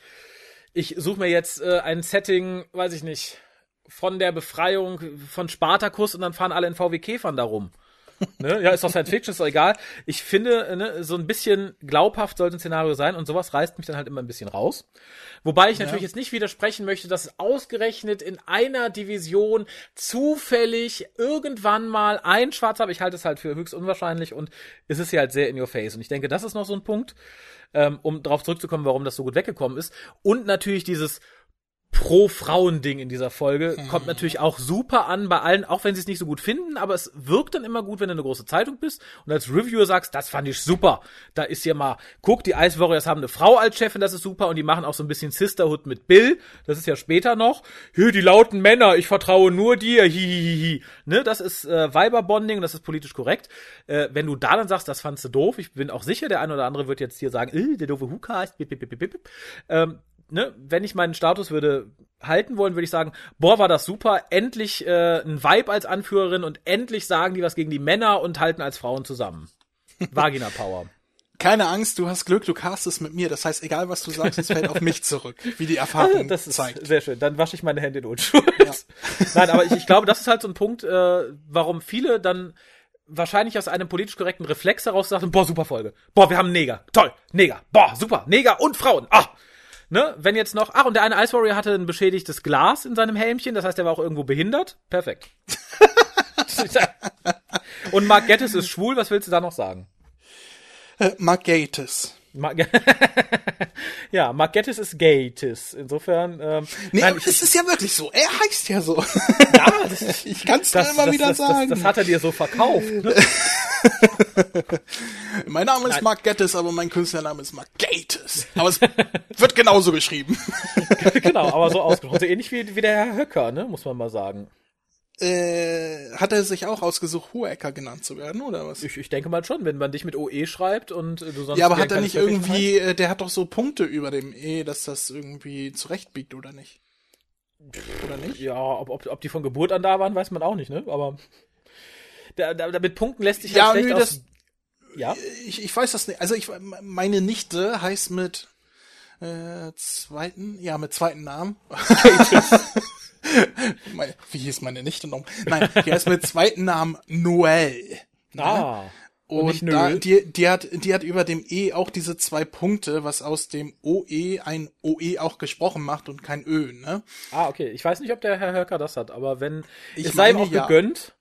ich suche mir jetzt äh, ein Setting, weiß ich nicht, von der Befreiung von Spartacus und dann fahren alle in VW Käfern darum. Ne? Ja, ist doch Science Fiction, ist doch egal. Ich finde, ne, so ein bisschen glaubhaft sollte ein Szenario sein und sowas reißt mich dann halt immer ein bisschen raus. Wobei ich natürlich jetzt nicht widersprechen möchte, dass ausgerechnet in einer Division zufällig irgendwann mal ein Schwarzer, aber ich halte es halt für höchst unwahrscheinlich und es ist ja halt sehr in your face. Und ich denke, das ist noch so ein Punkt, ähm, um darauf zurückzukommen, warum das so gut weggekommen ist. Und natürlich dieses Pro-Frauen-Ding in dieser Folge kommt natürlich auch super an bei allen, auch wenn sie es nicht so gut finden, aber es wirkt dann immer gut, wenn du eine große Zeitung bist und als Reviewer sagst, das fand ich super. Da ist hier mal, guck, die Ice Warriors haben eine Frau als Chefin, das ist super und die machen auch so ein bisschen Sisterhood mit Bill, das ist ja später noch. Hier, die lauten Männer, ich vertraue nur dir, hihihihi. Ne, das ist äh, Weiberbonding und das ist politisch korrekt. Äh, wenn du da dann sagst, das fandst du doof, ich bin auch sicher, der eine oder andere wird jetzt hier sagen, äh, der doofe bip, bip, bip, bip, bip. Ähm, ne, wenn ich meinen Status würde halten wollen, würde ich sagen, boah, war das super, endlich äh, ein Vibe als Anführerin und endlich sagen die was gegen die Männer und halten als Frauen zusammen. Vagina Power. Keine Angst, du hast Glück, du castest mit mir. Das heißt, egal was du sagst, es fällt auf mich zurück, wie die Erfahrung Das ist zeigt. sehr schön. Dann wasche ich meine Hände in Unschuld. Nein, aber ich, ich glaube, das ist halt so ein Punkt, äh, warum viele dann wahrscheinlich aus einem politisch korrekten Reflex heraus sagen, boah, super Folge. Boah, wir haben einen Neger. Toll. Neger. Boah, super. Neger und Frauen. Ah. Ne, wenn jetzt noch, ach, und der eine Ice Warrior hatte ein beschädigtes Glas in seinem Helmchen, das heißt, er war auch irgendwo behindert. Perfekt. und Mark Gettis ist schwul, was willst du da noch sagen? Äh, Mark. Mark ja, Mark Gettis ist Gatis. Insofern, ähm, Nee, nein, ich- es ist ja wirklich so. Er heißt ja so. ja, das ist, Ich kann es immer das, wieder das, sagen. Das, das hat er dir so verkauft. Ne? mein Name ist Mark Gattis, aber mein Künstlername ist Mark Gatis. Aber es wird genauso geschrieben. genau, aber so ausgesprochen. So ähnlich wie, wie der Herr Höcker, ne, muss man mal sagen. Äh, hat er sich auch ausgesucht, Hohecker genannt zu werden, oder was? Ich, ich denke mal schon, wenn man dich mit OE schreibt und äh, du sonst. Ja, aber hat er nicht irgendwie, äh, der hat doch so Punkte über dem E, dass das irgendwie zurechtbiegt, oder nicht? Oder nicht? Ja, ob, ob, ob die von Geburt an da waren, weiß man auch nicht, ne? Aber da, da, da mit Punkten lässt sich Ja, halt schlecht nö, das, Ja. Ich, ich weiß das nicht. Also ich, meine Nichte heißt mit äh, zweiten, ja, mit zweiten Namen. Mein- Wie hieß meine Nichte noch? Nein, die heißt mit zweiten Namen Noel. Ah. Und, nicht da, die, die, hat, die hat über dem E auch diese zwei Punkte, was aus dem OE ein OE auch gesprochen macht und kein Ö, ne? Ah, okay. Ich weiß nicht, ob der Herr Höcker das hat, aber wenn, Ich es sei ihm meine, auch ja. gegönnt.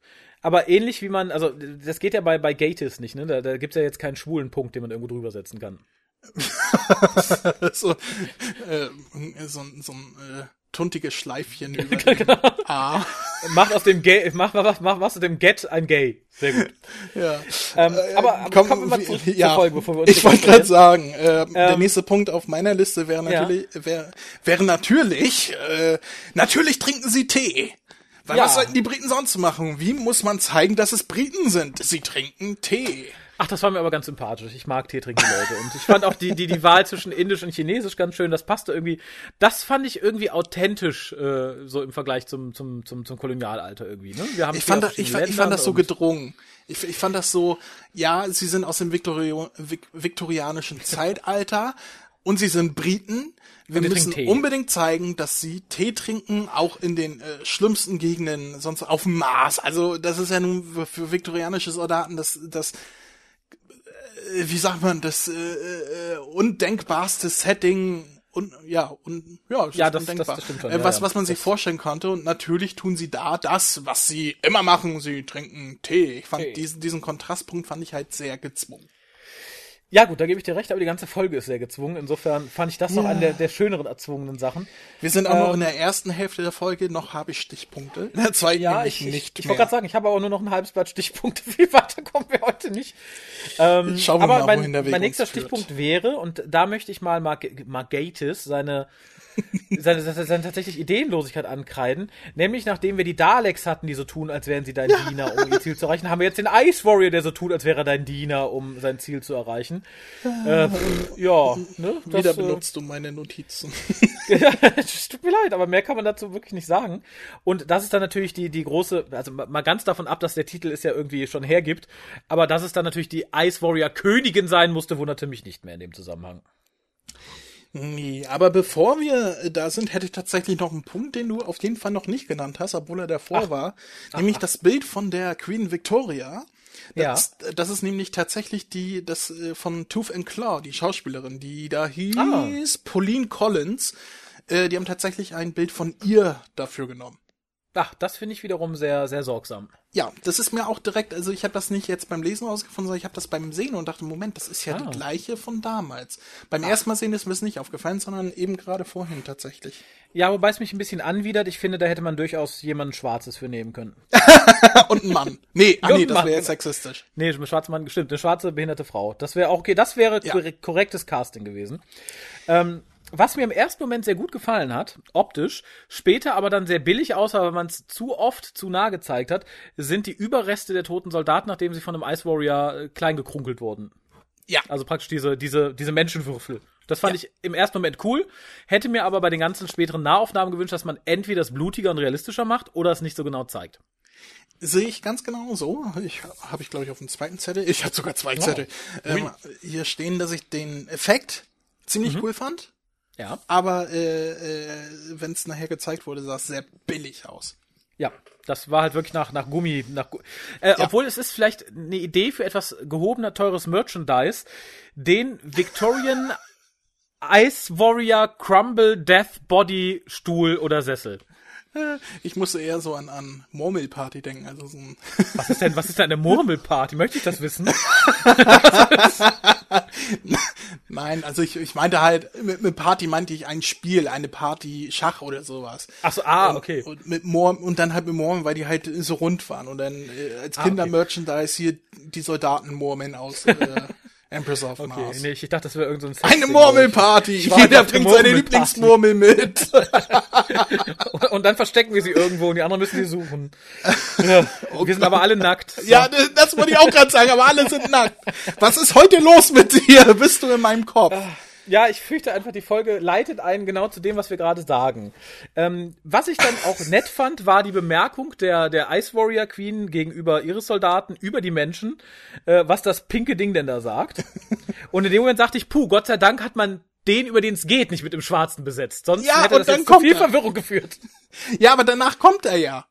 Aber ähnlich wie man, also das geht ja bei, bei Gatis nicht, ne? Da, da gibt's ja jetzt keinen schwulen Punkt, den man irgendwo drüber setzen kann. so, äh, so, ein- so ein äh, tuntiges Schleifchen über Genau. A. Mach aus dem Gay, mach, mach, mach, mach aus dem Get ein Gay. Sehr gut. Ja. Ähm, aber, aber Komm, kommen wir mal zurück ja, zur Folge, bevor wir uns Ich wollte gerade sagen, äh, der Ähm, nächste Punkt auf meiner Liste wäre Ja. natürlich, wäre wäre natürlich, äh, natürlich trinken sie Tee. Weil Ja. was sollten die Briten sonst machen? Wie muss man zeigen, dass es Briten sind? Sie trinken Tee. Ach, das war mir aber ganz sympathisch. Ich mag Tee trinken Leute. Und ich fand auch die, die, die Wahl zwischen Indisch und Chinesisch ganz schön. Das passte irgendwie. Das fand ich irgendwie authentisch, äh, so im Vergleich zum, zum, zum, zum Kolonialalter irgendwie. Ne? Wir haben Ich fand, das, ich, fand- ich fand das so gedrungen. Ich, ich fand das so, ja, sie sind aus dem Viktorio, Vik, viktorianischen Zeitalter und sie sind Briten. Wir müssen unbedingt zeigen, dass sie Tee trinken, auch in den äh, schlimmsten Gegenden, sonst auf dem Mars. Also das ist ja nun für, für viktorianische Soldaten das, das äh, wie sagt man, das äh, äh, undenkbarste Setting und ja, und ja, es Ja, ist das- undenkbar. das stimmt schon, Äh, ja, was, ja. was man sich vorstellen konnte. Und natürlich tun sie da das, was sie immer machen. Sie trinken Tee. Ich fand Tee. diesen, diesen Kontrastpunkt fand ich halt sehr gezwungen. Ja, gut, da gebe ich dir recht, aber die ganze Folge ist sehr gezwungen. Insofern fand ich das noch Ja. eine der, der schöneren erzwungenen Sachen. Wir sind auch noch Ähm, in der ersten Hälfte der Folge. Noch habe ich Stichpunkte. In der zweiten Ja, ich, ich, nicht ich mehr. wollte gerade sagen, ich habe aber nur noch ein halbes Blatt Stichpunkte. Viel weiter kommen wir heute nicht. Ähm, Schauen wir aber mal, mein, wohin der Weg mein nächster. Stichpunkt wäre, und da möchte ich mal Mar Margatis seine, seine, seine, seine tatsächlich Ideenlosigkeit ankreiden. Nämlich, nachdem wir die Daleks hatten, die so tun, als wären sie dein Diener, um ihr Ziel zu erreichen, haben wir jetzt den Ice Warrior, der so tut, als wäre er dein Diener, um sein Ziel zu erreichen. Äh, ja, ne? Das, Wieder äh, benutzt du meine Notizen. tut mir leid, aber mehr kann man dazu wirklich nicht sagen. Und das ist dann natürlich die, die große, also ma- mal ganz davon ab, dass der Titel es ja irgendwie schon hergibt, aber dass es dann natürlich die Ice Warrior Königin sein musste, wunderte mich nicht mehr in dem Zusammenhang. Nee, aber bevor wir äh, da sind, hätte ich tatsächlich noch einen Punkt, den du auf jeden Fall noch nicht genannt hast, obwohl er davor war. Nämlich das Bild von der Queen Victoria. Das, das ist nämlich tatsächlich die, das äh, von Tooth and Claw, die Schauspielerin, die da hieß Pauline Collins. Äh, die haben tatsächlich ein Bild von ihr dafür genommen. Ach, das finde ich wiederum sehr, sehr sorgsam. Ja, das ist mir auch direkt, also ich habe das nicht jetzt beim Lesen rausgefunden, sondern ich habe das beim Sehen und dachte, Moment, das ist ja Ah. die gleiche von damals. Beim ersten Mal sehen ist mir das nicht aufgefallen, sondern eben gerade vorhin tatsächlich. Ja, wobei es mich ein bisschen anwidert. Ich finde, da hätte man durchaus jemanden Schwarzes für nehmen können. Und ein Mann. Nee, ah, nee, das wäre jetzt sexistisch. Nee, ein schwarzer Mann, stimmt, eine schwarze behinderte Frau. Das wäre auch okay, das wäre Ja. korrekt- korrektes Casting gewesen. Ähm, was mir im ersten Moment sehr gut gefallen hat, optisch, später aber dann sehr billig aussah, weil man es zu oft zu nah gezeigt hat, sind die Überreste der toten Soldaten, nachdem sie von einem Ice Warrior äh, klein gekrunkelt wurden. Ja. Also praktisch diese, diese, diese Menschenwürfel. Das fand Ja. ich im ersten Moment cool, hätte mir aber bei den ganzen späteren Nahaufnahmen gewünscht, dass man entweder das blutiger und realistischer macht oder es nicht so genau zeigt. Sehe ich ganz genau so. Ich habe ich glaube ich auf dem zweiten Zettel. Ich hatte sogar zwei Zettel. Ähm, hier stehen, dass ich den Effekt ziemlich cool fand, Ja. aber äh, äh, wenn es nachher gezeigt wurde, sah es sehr billig aus. Ja, das war halt wirklich nach, nach Gummi, nach, äh, obwohl es ist vielleicht eine Idee für etwas gehobener, teures Merchandise, den Victorian Ice Warrior Crumble Death Body Stuhl oder Sessel. Ich musste eher so an, an Murmelparty denken, also so ein Was ist denn, was ist denn eine Murmelparty? Möchte ich das wissen? Nein, also ich, ich meinte halt, mit, mit Party meinte ich ein Spiel, eine Party Schach oder sowas. Ach so, ah, Und- okay. Und mit Morm und dann halt mit Mormen, weil die halt so rund waren. Und dann äh, als Ah, okay. Kindermerchandise hier die Soldaten Mormen aus äh, Empress of Okay, Mars. nee, ich, ich dachte, das wäre irgendein so Eine Murmelparty! Jeder bringt seine. Lieblingsmurmel mit. Und, und dann verstecken wir sie irgendwo und die anderen müssen die suchen. Ja, wir sind aber alle nackt. So. ja, das, das wollte ich auch gerade sagen, aber alle sind nackt. Was ist heute los mit dir? Bist du in meinem Kopf? Ja, ich fürchte einfach, die Folge leitet einen genau zu dem, was wir gerade sagen. Ähm, was ich dann auch nett fand, war die Bemerkung der, der Ice Warrior Queen gegenüber ihre Soldaten über die Menschen, äh, was das pinke Ding denn da sagt. Und in dem Moment dachte ich, puh, Gott sei Dank hat man den, über den es geht, nicht mit dem Schwarzen besetzt. Sonst Ja, hätte das dann zu viel er. Verwirrung geführt. Ja, aber danach kommt er ja.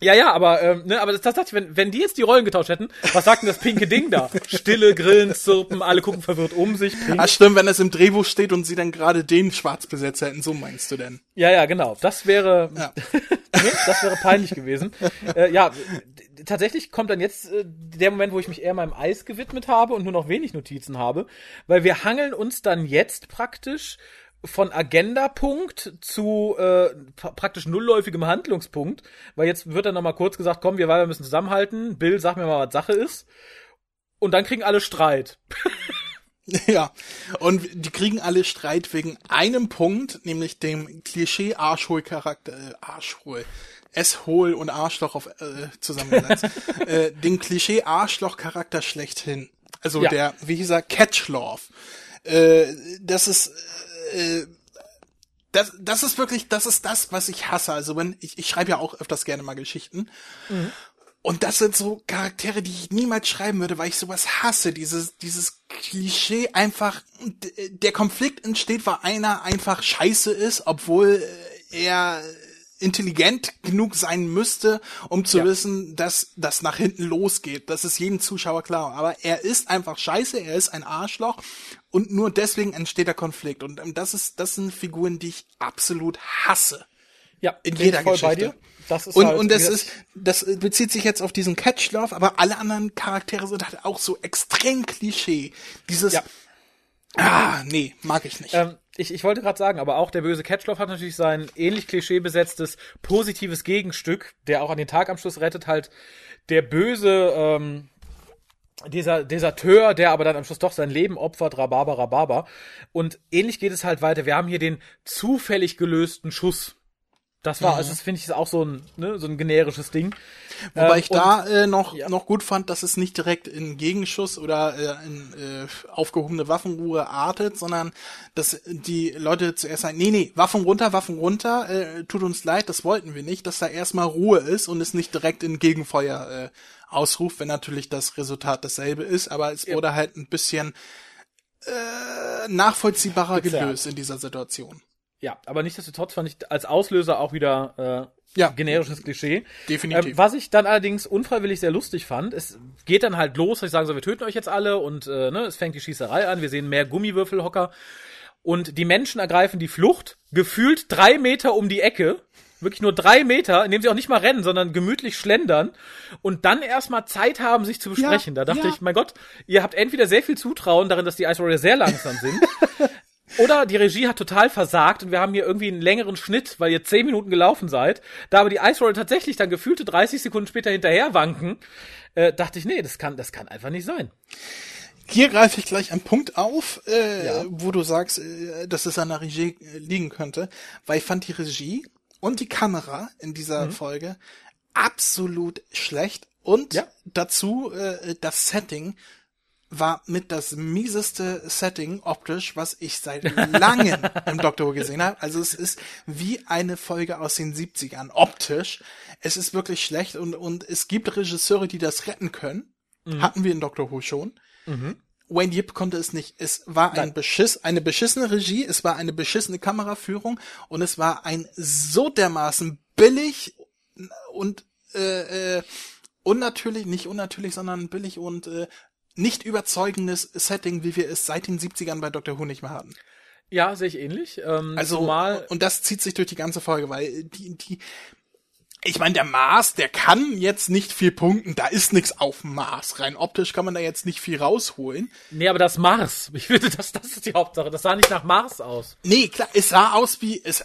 Ja, ja, aber, ähm, ne, aber das, das dachte ich, wenn, wenn die jetzt die Rollen getauscht hätten, was sagt denn das pinke Ding da? Stille, Grillen, Zirpen, alle gucken verwirrt um sich. Pink. Ah, stimmt, wenn es im Drehbuch steht und sie dann gerade den Schwarzbesetzer hätten, so meinst du denn? Ja, ja, genau. Das wäre, Ja. nee, das wäre peinlich gewesen. Äh, ja, tatsächlich kommt dann jetzt äh, der Moment, wo ich mich eher meinem Eis gewidmet habe und nur noch wenig Notizen habe, weil wir hangeln uns dann jetzt praktisch von Agendapunkt zu äh, pra- praktisch nullläufigem Handlungspunkt, weil jetzt wird dann noch mal kurz gesagt, komm, wir wir müssen zusammenhalten. Bill, sag mir mal, was Sache ist. Und dann kriegen alle Streit. Ja. Und die kriegen alle Streit wegen einem Punkt, nämlich dem Klischee-Arschhol-Charakter, äh, Arschhol. S-Hol und Arschloch auf, äh, zusammengesetzt. äh, den Klischee-Arschloch-Charakter schlechthin. Also Ja. der, wie hieß er, Catchlove. Äh, das ist, äh, das, das ist wirklich, das ist das, was ich hasse. Also wenn, ich, ich schreibe ja auch öfters gerne mal Geschichten. Und das sind so Charaktere, die ich niemals schreiben würde, weil ich sowas hasse. Dieses, dieses Klischee einfach, der Konflikt entsteht, weil einer einfach scheiße ist, obwohl er intelligent genug sein müsste, um zu Ja. wissen, dass das nach hinten losgeht. Das ist jedem Zuschauer klar. Aber er ist einfach scheiße, er ist ein Arschloch und nur deswegen entsteht der Konflikt. Und ähm, das ist, das sind Figuren, die ich absolut hasse. Ja, In jeder Geschichte. Das ist Und, halt, und das ist, das äh, bezieht sich jetzt auf diesen Catchlove, aber alle anderen Charaktere sind halt auch so extrem Klischee. Dieses, Ja. ah, nee, mag ich nicht. Ähm, ich, ich wollte gerade sagen, aber auch der böse Catchloff hat natürlich sein ähnlich klischeebesetztes positives Gegenstück, der auch an den Tag am Schluss rettet, halt der böse ähm, dieser Deserteur, der aber dann am Schluss doch sein Leben opfert, Rhabarber, Rhabarber. Und ähnlich geht es halt weiter. Wir haben hier den zufällig gelösten Schuss. Das war, also das finde ich ist auch so ein, ne, so ein generisches Ding. Wobei ähm, ich da äh, noch, ja. noch gut fand, dass es nicht direkt in Gegenschuss oder äh, in äh, aufgehobene Waffenruhe artet, sondern dass die Leute zuerst sagen, nee, nee, Waffen runter, Waffen runter, äh, tut uns leid, das wollten wir nicht, dass da erstmal Ruhe ist und es nicht direkt in Gegenfeuer äh, ausruft, wenn natürlich das Resultat dasselbe ist, aber es wurde halt ein bisschen äh, nachvollziehbarer Gezerrt. gelöst in dieser Situation. Ja, aber nichtsdestotrotz fand ich als Auslöser auch wieder äh, Ja. generisches Klischee. Definitiv. Ähm, was ich dann allerdings unfreiwillig sehr lustig fand, es geht dann halt los, dass ich sagen so, wir töten euch jetzt alle und äh, ne, es fängt die Schießerei an, wir sehen mehr Gummiwürfelhocker und die Menschen ergreifen die Flucht, gefühlt drei Meter um die Ecke, wirklich nur drei Meter, indem sie auch nicht mal rennen, sondern gemütlich schlendern und dann erstmal Zeit haben, sich zu besprechen. da dachte ja. ich, mein Gott, ihr habt entweder sehr viel Zutrauen darin, dass die Ice Warriors sehr langsam sind, oder die Regie hat total versagt und wir haben hier irgendwie einen längeren Schnitt, weil ihr zehn Minuten gelaufen seid. Da aber die Ice Roller tatsächlich dann gefühlte 30 Sekunden später hinterher wanken, äh, dachte ich, nee, das kann, das kann einfach nicht sein. Hier greife ich gleich einen Punkt auf, äh, Ja. wo du sagst, äh, dass es an der Regie äh, liegen könnte, weil ich fand die Regie und die Kamera in dieser Folge absolut schlecht und Ja. dazu äh, das Setting war mit das mieseste Setting optisch, was ich seit langem im Doctor Who gesehen habe. Also es ist wie eine Folge aus den 70ern optisch. Es ist wirklich schlecht und, und es gibt Regisseure, die das retten können. Hatten wir in Doctor Who schon. Wayne Yip konnte es nicht. Es war ein Beschiss, eine beschissene Regie, es war eine beschissene Kameraführung und es war ein so dermaßen billig und äh, äh, unnatürlich, nicht unnatürlich, sondern billig und äh, nicht überzeugendes Setting, wie wir es seit den 70ern bei Dr. Who nicht mehr hatten. Ja, sehe ich ähnlich. Ähm, Also, zumal, und das zieht sich durch die ganze Folge, weil die, die, ich meine, der Mars, der kann jetzt nicht viel punkten, da ist nichts auf dem Mars. Rein optisch kann man da jetzt nicht viel rausholen. nee, aber das Mars, ich finde, das, das ist die Hauptsache. Das sah nicht nach Mars aus. Nee, klar, es sah aus wie, es,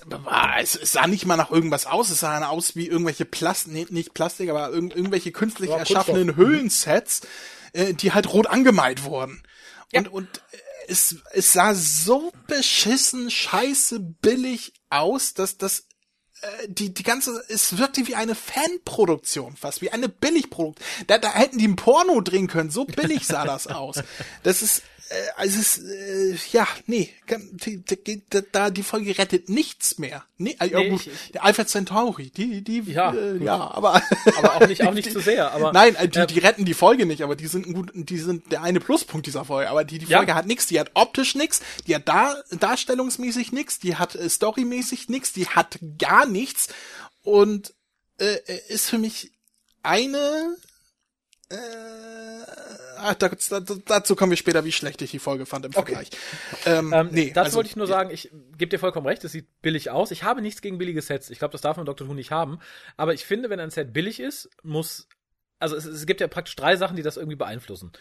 es, sah nicht mal nach irgendwas aus, es sah aus wie irgendwelche Plastik, nee, nicht Plastik, aber irg irgendwelche künstlich erschaffenen Kunststoff. Höhlensets, äh, die halt rot angemalt wurden. Und, und äh, es, es sah so beschissen, scheiße, billig aus, dass das äh, die, die ganze, es wirkte wie eine Fanproduktion fast, wie eine Billigproduktion. Da, da hätten die ein Porno drehen können, so billig sah das aus. Das ist, also es, äh, ja, nee, da die Folge rettet nichts mehr. Nee, äh, ja, Nee, gut, ich- der Alpha Centauri, die, die, Ja, äh, ja, aber, Aber auch nicht, auch nicht zu sehr. Aber nein, äh, die, äh, die retten die Folge nicht, aber die sind ein gut, die sind der eine Pluspunkt dieser Folge. Aber die, die Ja. Folge hat nichts, die hat optisch nichts, die hat da darstellungsmäßig nichts, die hat äh, storymäßig nichts, die hat gar nichts und äh, äh, ist für mich eine äh, ach, da, da, dazu kommen wir später, wie schlecht ich die Folge fand im Vergleich. Ähm, Ähm, nee, das also, wollte ich nur sagen, ich gebe dir vollkommen recht, es sieht billig aus. Ich habe nichts gegen billige Sets. Ich glaube, das darf man Dr. Who nicht haben. Aber ich finde, wenn ein Set billig ist, muss, also es, es gibt ja praktisch drei Sachen, die das irgendwie beeinflussen.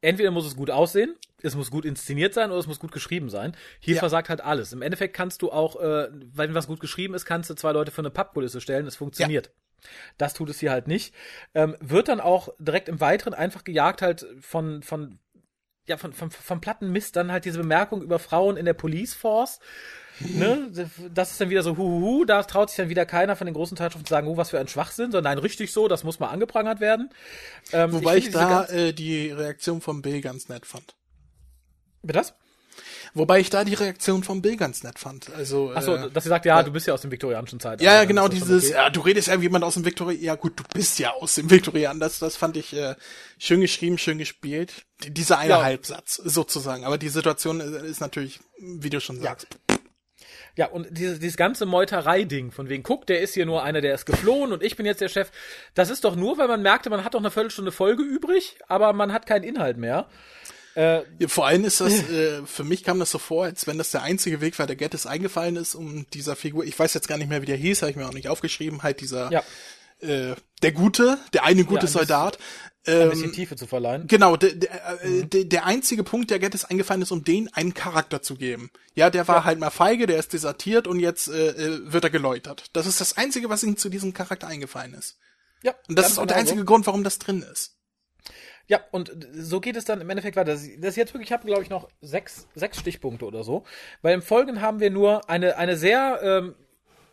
Entweder muss es gut aussehen, es muss gut inszeniert sein oder es muss gut geschrieben sein. Hier Ja. versagt halt alles. Im Endeffekt kannst du auch, äh, wenn was gut geschrieben ist, kannst du zwei Leute für eine Pappkulisse stellen, es funktioniert. Das tut es hier halt nicht. Ähm, wird dann auch direkt im Weiteren einfach gejagt halt von, von, ja, von, von, von platten Mist dann halt diese Bemerkung über Frauen in der Police Force. Ne? Das ist dann wieder so, huhuhu, da traut sich dann wieder keiner von den großen Zeitschriften zu sagen, oh, was für ein Schwachsinn, sondern nein, richtig so, das muss mal angeprangert werden. Ähm, Wobei ich, diese da äh, die Reaktion von Bill ganz nett fand. Bitte das? Wobei ich da die Reaktion von Bill ganz nett fand. Also, Achso, äh, dass sie sagt, ja, du bist ja aus dem viktorianischen Zeitalter. ja, ja, genau, dieses, okay. ja, du redest ja wie jemand aus dem Viktorian. Ja, gut, du bist ja aus dem Viktorian. Das, das fand ich äh, schön geschrieben, schön gespielt. Die, dieser eine Ja. Halbsatz, sozusagen. Aber die Situation ist, ist natürlich, wie du schon sagst. Ja, und dieses, dieses ganze Meuterei-Ding, von wegen, guck, der ist hier nur einer, der ist geflohen und ich bin jetzt der Chef. Das ist doch nur, weil man merkte, man hat doch eine Viertelstunde Folge übrig, aber man hat keinen Inhalt mehr. Äh, Ja, Vor allem ist das, äh, für mich kam das so vor, als wenn das der einzige Weg war, der Gettis eingefallen ist, um dieser Figur, ich weiß jetzt gar nicht mehr, wie der hieß, habe ich mir auch nicht aufgeschrieben, halt dieser, ja, äh, der Gute, der eine gute ein bisschen- Soldat. ein Ähm, bisschen Tiefe zu verleihen. Genau, der, der, äh, der, der einzige Punkt, der Gettis eingefallen ist, um den einen Charakter zu geben. Ja, der war halt mal feige, der ist desertiert und jetzt äh, äh, wird er geläutert. Das ist das Einzige, was ihm zu diesem Charakter eingefallen ist. Ja, Und das ist auch der genau so. einzige Grund, warum das drin ist. Ja, und so geht es dann im Endeffekt weiter. Das ist jetzt wirklich, ich habe glaube ich noch sechs, sechs Stichpunkte oder so. Weil im Folgenden haben wir nur eine, eine sehr, ähm,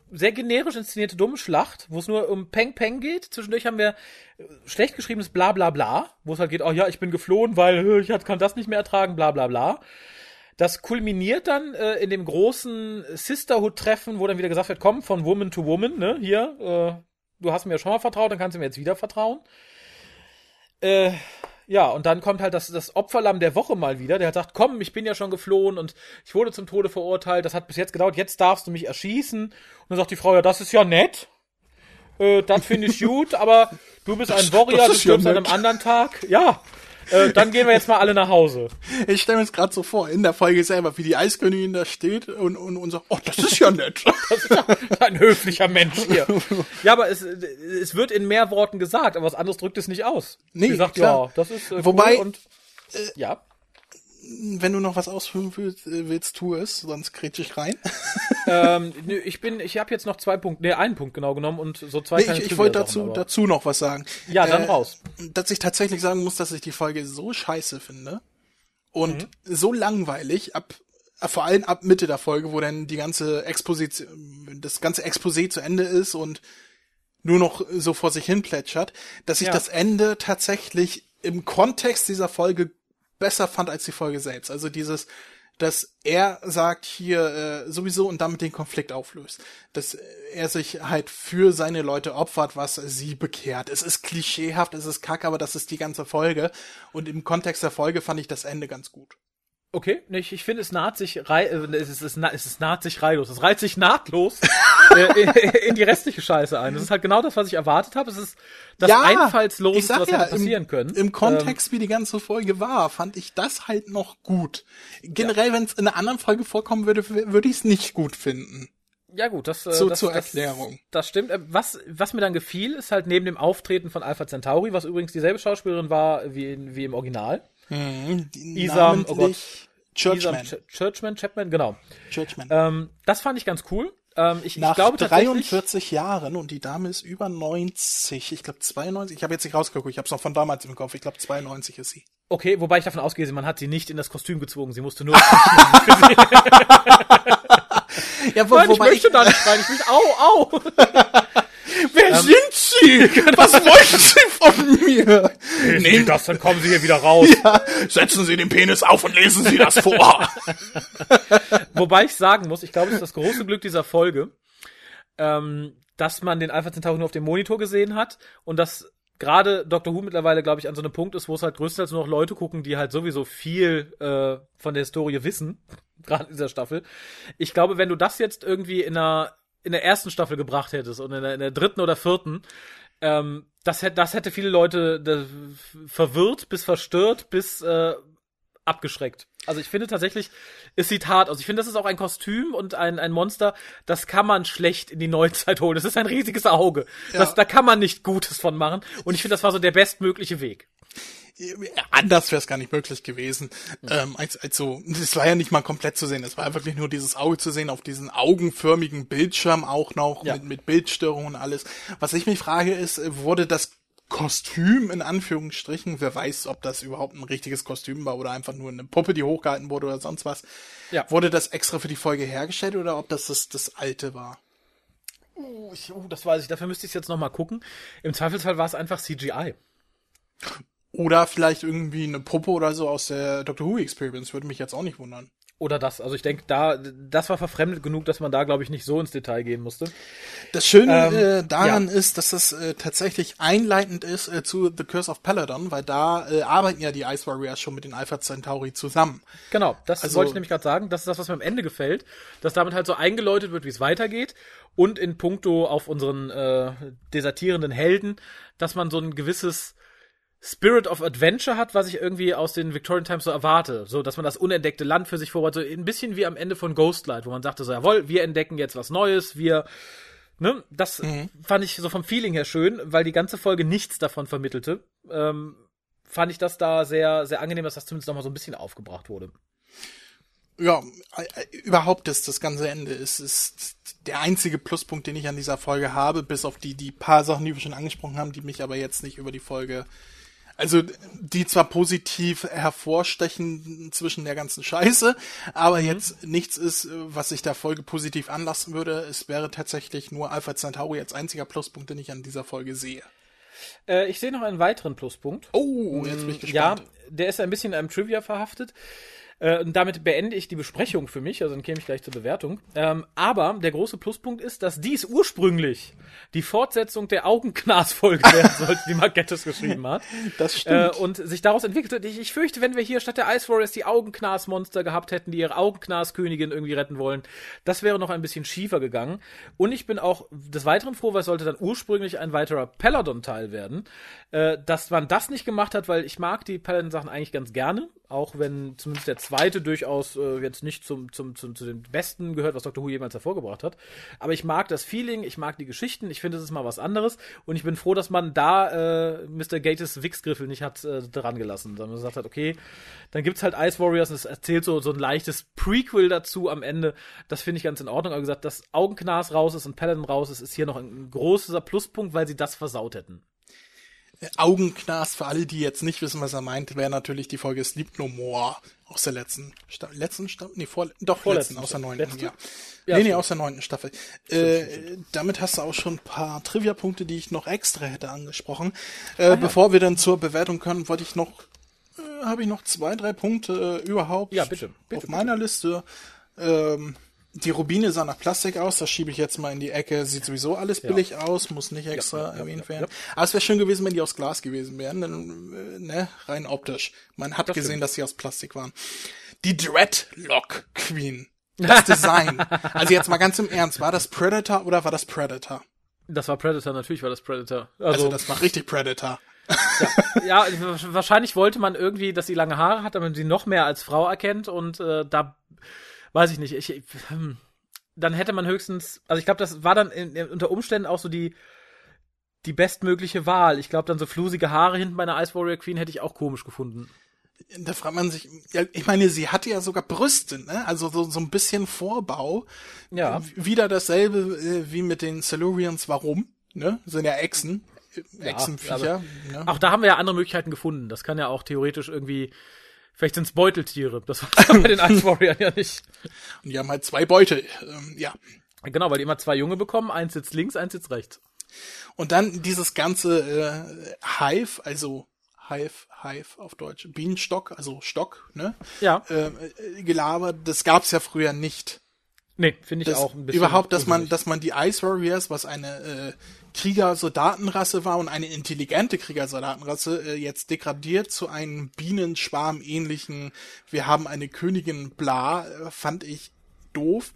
sehr generisch inszenierte dumme Schlacht, wo es nur um Peng Peng geht. Zwischendurch haben wir äh, schlecht geschriebenes Bla bla bla, wo es halt geht, oh ja, ich bin geflohen, weil äh, ich kann das nicht mehr ertragen, bla bla bla. Das kulminiert dann äh, in dem großen Sisterhood-Treffen, wo dann wieder gesagt wird, komm, von Woman to Woman, ne, hier, äh, du hast mir ja schon mal vertraut, dann kannst du mir jetzt wieder vertrauen. Äh, ja, und dann kommt halt das, das Opferlamm der Woche mal wieder, der hat sagt, komm, ich bin ja schon geflohen und ich wurde zum Tode verurteilt, das hat bis jetzt gedauert, jetzt darfst du mich erschießen. Und dann sagt die Frau, ja, das ist ja nett. Äh, das finde ich gut, aber du bist ein Warrior, du ist ja stirbst an einem anderen Tag. Ja, äh, dann gehen wir jetzt mal alle nach Hause. Ich stelle mir es gerade so vor, in der Folge selber, wie die Eiskönigin da steht und, und, und sagt, oh, das ist ja nett. Das ist ja ein höflicher Mensch hier. Ja, aber es, es wird in mehr Worten gesagt, aber was anderes drückt es nicht aus. Nee, Sie sagt, klar. ja, das ist äh, Wobei- cool und ja. Wenn du noch was ausführen willst, äh, willst tu es, sonst kretsch ich rein. ähm, nö, ich bin, ich habe jetzt noch zwei Punkte, nee, einen Punkt genau genommen und so zwei Nee, kleine ich, ich wollte dazu, aber- dazu noch was sagen. Ja, dann Äh, raus. Dass ich tatsächlich sagen muss, dass ich die Folge so scheiße finde und so langweilig ab vor allem ab Mitte der Folge, wo dann die ganze Exposition, das ganze Exposé zu Ende ist und nur noch so vor sich hin plätschert, dass ich Ja. das Ende tatsächlich im Kontext dieser Folge besser fand als die Folge selbst. Also dieses, dass er sagt hier äh, sowieso und damit den Konflikt auflöst. Dass er sich halt für seine Leute opfert, was sie bekehrt. Es ist klischeehaft, es ist kacke, aber das ist die ganze Folge. Und im Kontext der Folge fand ich das Ende ganz gut. Okay, nee, ich, ich finde, es naht sich rei äh, es, ist, es, na- es ist naht sich reihlos. Es reiht sich nahtlos äh, in, in die restliche Scheiße ein. Das ist halt genau das, was ich erwartet habe. Es ist das einfallsloseste, ich sag was ja, hätte passieren im, können. Im Kontext, wie die ganze Folge war, fand ich das halt noch gut. Generell, wenn es in einer anderen Folge vorkommen würde, würde ich es nicht gut finden. Ja gut, das, äh, So das zur das, Erklärung. Das stimmt. Äh, Was, was mir dann gefiel, ist halt neben dem Auftreten von Alpha Centauri, was übrigens dieselbe Schauspielerin war wie, in, wie im Original. Die Isam, oh Gott. Churchman. Isam Ch Churchman, Chapman, genau. Churchman. Ähm, das fand ich ganz cool. Ähm, ich, Nach ich glaube tatsächlich, 43 Jahren und die Dame ist über 90, ich glaube 92, ich habe jetzt nicht rausgeguckt, ich habe es noch von damals im Kopf, ich glaube 92 ist sie. okay, wobei ich davon ausgehe, man hat sie nicht in das Kostüm gezwungen, sie musste nur. Ja, wo, Nein, ich möchte ich, da nicht rein, ich möchte, au, au! Wer Ähm, sind Sie? Was wollten Sie von mir? Nehmen das, dann kommen Sie hier wieder raus. Ja, setzen Sie den Penis auf und lesen Sie das vor. Wobei ich sagen muss, ich glaube, es ist das große Glück dieser Folge, ähm, dass man den Alpha Centauri nur auf dem Monitor gesehen hat und dass gerade Doctor Who mittlerweile, glaube ich, an so einem Punkt ist, wo es halt größtenteils nur noch Leute gucken, die halt sowieso viel äh, von der Historie wissen, gerade in dieser Staffel. Ich glaube, wenn du das jetzt irgendwie in einer in der ersten Staffel gebracht hättest und in der, in der dritten oder vierten, ähm, das hätte das hätte viele Leute äh, verwirrt bis verstört bis äh, abgeschreckt. Also ich finde tatsächlich, es sieht hart aus. Ich finde, das ist auch ein Kostüm und ein, ein Monster, das kann man schlecht in die Neuzeit holen. Das ist ein riesiges Auge. Das, da kann man nicht Gutes von machen. Und ich finde, das war so der bestmögliche Weg. Anders wäre es gar nicht möglich gewesen. Ähm, als, als so, das war ja nicht mal komplett zu sehen. Es war wirklich nur dieses Auge zu sehen auf diesen augenförmigen Bildschirm auch noch Ja. mit, mit Bildstörungen und alles. Was ich mich frage ist, wurde das Kostüm in Anführungsstrichen, wer weiß, ob das überhaupt ein richtiges Kostüm war oder einfach nur eine Puppe, die hochgehalten wurde oder sonst was. Ja. Wurde das extra für die Folge hergestellt oder ob das das, das alte war? Oh, ich, oh, das weiß ich. Dafür müsste ich jetzt noch mal gucken. Im Zweifelsfall war es einfach CGI. Oder vielleicht irgendwie eine Puppe oder so aus der Doctor Who Experience, würde mich jetzt auch nicht wundern. Oder das. Also ich denke, da, das war verfremdet genug, dass man da, glaube ich, nicht so ins Detail gehen musste. Das Schöne Ähm, äh, daran ist, dass das äh, tatsächlich einleitend ist äh, zu The Curse of Peladon, weil da äh, arbeiten ja die Ice Warriors schon mit den Alpha Centauri zusammen. Genau, das Also- wollte ich nämlich gerade sagen. Das ist das, was mir am Ende gefällt, dass damit halt so eingeläutet wird, wie es weitergeht und in puncto auf unseren äh, desertierenden Helden, dass man so ein gewisses Spirit of Adventure hat, was ich irgendwie aus den Victorian Times so erwarte. So, dass man das unentdeckte Land für sich vorhat, so ein bisschen wie am Ende von Ghostlight, wo man sagte so, jawohl, wir entdecken jetzt was Neues, wir, ne, das fand ich so vom Feeling her schön, weil die ganze Folge nichts davon vermittelte. Ähm, fand ich das da sehr, sehr angenehm, dass das zumindest nochmal so ein bisschen aufgebracht wurde. Ja, äh, äh, überhaupt ist das ganze Ende ist, ist der einzige Pluspunkt, den ich an dieser Folge habe, bis auf die, die paar Sachen, die wir schon angesprochen haben, die mich aber jetzt nicht über die Folge, also die zwar positiv hervorstechen zwischen der ganzen Scheiße, aber jetzt nichts ist, was sich der Folge positiv anlassen würde. Es wäre tatsächlich nur Alpha Centauri als einziger Pluspunkt, den ich an dieser Folge sehe. Äh, ich sehe noch einen weiteren Pluspunkt. Oh, jetzt bin ich Ja, gespannt. der ist ein bisschen in einem Trivia verhaftet. Äh, und damit beende ich die Besprechung für mich, also dann käme ich gleich zur Bewertung. Ähm, aber der große Pluspunkt ist, dass dies ursprünglich die Fortsetzung der Augenknas-Folge werden sollte, die Mark Gettis geschrieben hat. Das Äh, stimmt. und sich daraus entwickelte. Ich, ich fürchte, wenn wir hier statt der Ice Warriors die Augenknas-Monster gehabt hätten, die ihre Augenknas-Königin irgendwie retten wollen, das wäre noch ein bisschen schiefer gegangen. Und ich bin auch des Weiteren froh, weil es sollte dann ursprünglich ein weiterer Peladon-Teil werden, äh, dass man das nicht gemacht hat, weil ich mag die Paladin-Sachen eigentlich ganz gerne, auch wenn zumindest der zweite durchaus äh, jetzt nicht zum, zum, zum, zu den besten gehört, was Dr. Who jemals hervorgebracht hat. Aber ich mag das Feeling, ich mag die Geschichten, ich finde, es ist mal was anderes und ich bin froh, dass man da äh, Mr. Gates Wichsgriffel nicht hat äh, dran gelassen, sondern gesagt hat, okay, dann gibt's halt Ice Warriors und es erzählt so, so ein leichtes Prequel dazu am Ende. Das finde ich ganz in Ordnung. Aber gesagt, dass Augenknas raus ist und Paladin raus ist, ist hier noch ein großer Pluspunkt, weil sie das versaut hätten. Augenknas, für alle, die jetzt nicht wissen, was er meint, wäre natürlich die Folge Sleep No More aus der letzten Staffel. Letzten Staffel? Nee, vor, doch, Vorletzten letzten, aus der neunten, ja. Ja, nee, nee, stimmt. aus der neunten Staffel. Äh, damit hast du auch schon ein paar Trivia-Punkte, die ich noch extra hätte angesprochen. Ah, Äh, Bevor wir dann zur Bewertung können, wollte ich noch, äh, habe ich noch zwei, drei Punkte äh, überhaupt Ja, bitte, bitte, auf meiner Liste. Ähm, die Rubine sah nach Plastik aus, das schiebe ich jetzt mal in die Ecke. Sieht sowieso alles billig aus, muss nicht extra ja, ja, erwähnt ja, werden. Aber es wäre schön gewesen, wenn die aus Glas gewesen wären, denn, äh, ne, rein optisch. Man hat Das gesehen, stimmt. dass sie aus Plastik waren. Die Dreadlock Queen. Das Design. also jetzt mal ganz im Ernst, war das Predator oder war das Predator? Das war Predator, natürlich war das Predator. Also, Also, das war richtig Predator. ja, wahrscheinlich wollte man irgendwie, dass sie lange Haare hat, damit man sie noch mehr als Frau erkennt und äh, da weiß ich nicht. Ich, ich, hm, dann hätte man höchstens, also ich glaube, das war dann in, in, unter Umständen auch so die die bestmögliche Wahl. Ich glaube, dann so flusige Haare hinten bei einer Ice Warrior Queen hätte ich auch komisch gefunden. Da fragt man sich, ja, ich meine, sie hatte ja sogar Brüste, ne? Also so, so ein bisschen Vorbau. Ja. Wieder dasselbe äh, wie mit den Silurians. Warum? Ne? Sind ja Echsen. Äh, Echsenviecher. ne? Auch da haben wir ja andere Möglichkeiten gefunden. Das kann ja auch theoretisch irgendwie, vielleicht sind es Beuteltiere. Das war bei den Ice Warrior ja nicht. Und die haben halt zwei Beutel. Ähm, ja. Genau, weil die immer zwei Junge bekommen. Eins sitzt links, eins sitzt rechts. Und dann dieses ganze äh, Hive, also Hive, Hive auf Deutsch, Bienenstock, also Stock, ne? Ja. Äh, äh, Gelaber, das gab's ja früher nicht. Nee, finde ich Das, auch ein bisschen. überhaupt, dass man, dass man die Ice Warriors, was eine äh, Krieger-Soldatenrasse war und eine intelligente Krieger-Soldatenrasse, äh, jetzt degradiert zu einem Bienenschwarm ähnlichen, wir haben eine Königin bla, äh, fand ich doof.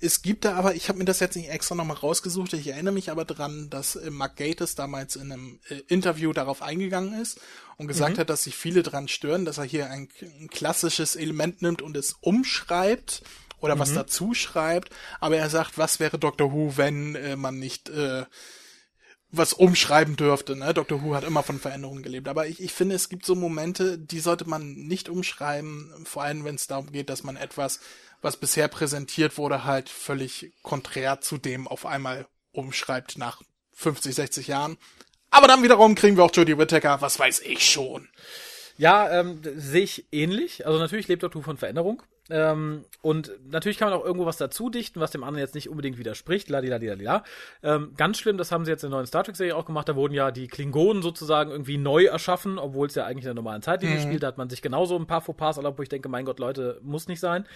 Es gibt da aber, ich habe mir das jetzt nicht extra nochmal rausgesucht, ich erinnere mich aber dran, dass äh, Mark Gatiss damals in einem äh, Interview darauf eingegangen ist und gesagt hat, dass sich viele dran stören, dass er hier ein, ein klassisches Element nimmt und es umschreibt oder was dazu schreibt, aber er sagt, was wäre Doctor Who, wenn äh, man nicht äh, was umschreiben dürfte. Ne? Doctor Who hat immer von Veränderungen gelebt. Aber ich, ich finde, es gibt so Momente, die sollte man nicht umschreiben, vor allem wenn es darum geht, dass man etwas, was bisher präsentiert wurde, halt völlig konträr zu dem auf einmal umschreibt nach 50, 60 Jahren. Aber dann wiederum kriegen wir auch Jodie Whittaker, was weiß ich schon. Ja, ähm, sehe ich ähnlich. Also natürlich lebt Doctor Who von Veränderung. Ähm, und natürlich kann man auch irgendwo was dazu dichten, was dem anderen jetzt nicht unbedingt widerspricht. Ladidadidadida. Ähm, ganz schlimm, das haben sie jetzt in der neuen Star Trek-Serie auch gemacht. Da wurden ja die Klingonen sozusagen irgendwie neu erschaffen, obwohl es ja eigentlich in der normalen Zeitlinie spielt. Da hat man sich genauso ein paar Fauxpas erlaubt, wo ich denke, mein Gott, Leute, muss nicht sein.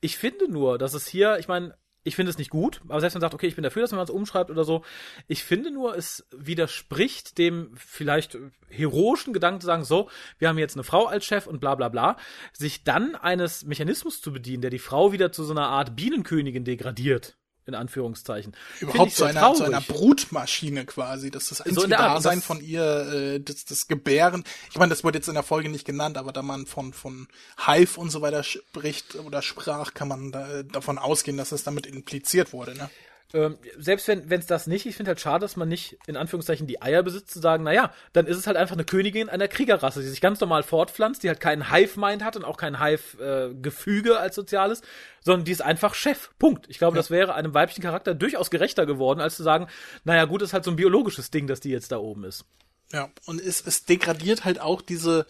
Ich finde nur, dass es hier, ich meine, ich finde es nicht gut, aber selbst wenn man sagt, okay, ich bin dafür, dass man es umschreibt oder so, ich finde nur, es widerspricht dem vielleicht heroischen Gedanken zu sagen, so, wir haben jetzt eine Frau als Chef und bla bla bla, sich dann eines Mechanismus zu bedienen, der die Frau wieder zu so einer Art Bienenkönigin degradiert, in Anführungszeichen. Überhaupt zu sehr einer, zu einer Brutmaschine quasi. Das ist das So einzige Art, Dasein das- von ihr, äh, das, das Gebären. Ich meine, das wurde jetzt in der Folge nicht genannt, aber da man von, von Hive und so weiter spricht oder sprach, kann man da, davon ausgehen, dass das damit impliziert wurde. Ne? Ähm, selbst wenn es das nicht, ich finde halt schade, dass man nicht in Anführungszeichen die Eier besitzt, zu sagen, naja, dann ist es halt einfach eine Königin einer Kriegerrasse, die sich ganz normal fortpflanzt, die halt keinen Hive-Mind hat und auch kein Hive-Gefüge als soziales, sondern die ist einfach Chef. Punkt. Ich glaube, das wäre einem weiblichen Charakter durchaus gerechter geworden, als zu sagen, naja, gut, ist halt so ein biologisches Ding, dass die jetzt da oben ist. Ja, und es, es degradiert halt auch diese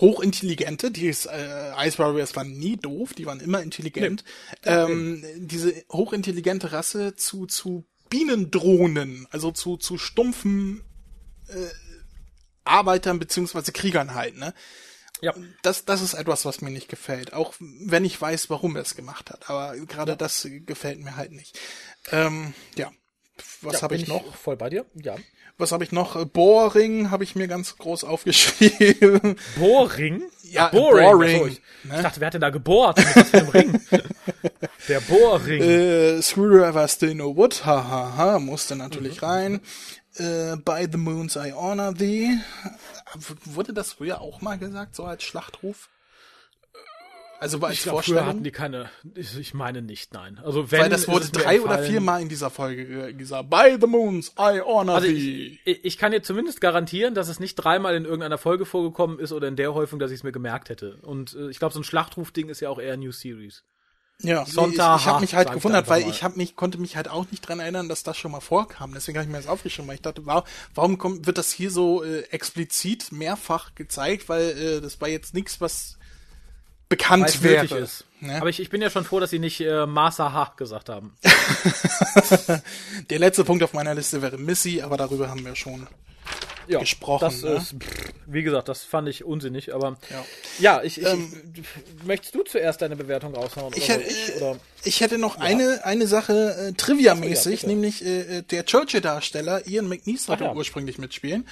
hochintelligente, die ist, äh, Ice Warriors waren nie doof, die waren immer intelligent, ähm, diese hochintelligente Rasse zu, zu Bienendrohnen, also zu, zu stumpfen äh, Arbeitern beziehungsweise Kriegern halt, ne? Ja. Das, das ist etwas, was mir nicht gefällt, auch wenn ich weiß, warum er es gemacht hat, aber gerade das gefällt mir halt nicht. Ähm, ja. Was Ja, habe ich noch? Voll bei dir? Ja. Was habe ich noch? Äh, Boring habe ich mir ganz groß aufgeschrieben. Boring? Ja, Boring. Boring, Achso, ich, ne? ich dachte, wer hat denn da gebohrt? Was für Ring? Der Bohrring. äh, Screwdriver still no wood, hahaha, ha, ha, musste natürlich Mhm. rein. Äh, By the moons I honor thee. Wurde das früher auch mal gesagt, so als Schlachtruf? Also als ich glaube, früher hatten Vorstellung? die keine, ich, ich meine nicht, nein. Also wenn, Weil das wurde drei oder entfallen. vier Mal in dieser Folge ge- gesagt. By the moons I honor Also thee. ich, ich kann dir zumindest garantieren, dass es nicht dreimal in irgendeiner Folge vorgekommen ist oder in der Häufung, dass ich es mir gemerkt hätte. Und äh, ich glaube, so ein Schlachtruf-Ding ist ja auch eher New Series. Ja, Sonntag, ich, ich habe mich halt gewundert, weil mal. ich hab mich konnte mich halt auch nicht dran erinnern, dass das schon mal vorkam. Deswegen habe ich mir das aufgeschrieben, weil ich dachte, wow, warum kommt, wird das hier so äh, explizit mehrfach gezeigt, weil äh, das war jetzt nichts, was bekannt Weil es wäre. ist. Ne? Aber ich, ich bin ja schon froh, dass sie nicht äh, Masaha gesagt haben. Der letzte Punkt auf meiner Liste wäre Missy, aber darüber haben wir schon Ja, gesprochen. Das ne? ist, wie gesagt, das fand ich unsinnig, aber Ja. ja, ich, ich, Ähm, möchtest du zuerst deine Bewertung raushauen? Ich oder soll ich, oder? Ich hätte noch eine, eine Sache äh, trivia-mäßig, bitte. nämlich äh, äh, der Churchill-Darsteller Ian McNeice sollte ja. ursprünglich mitspielen.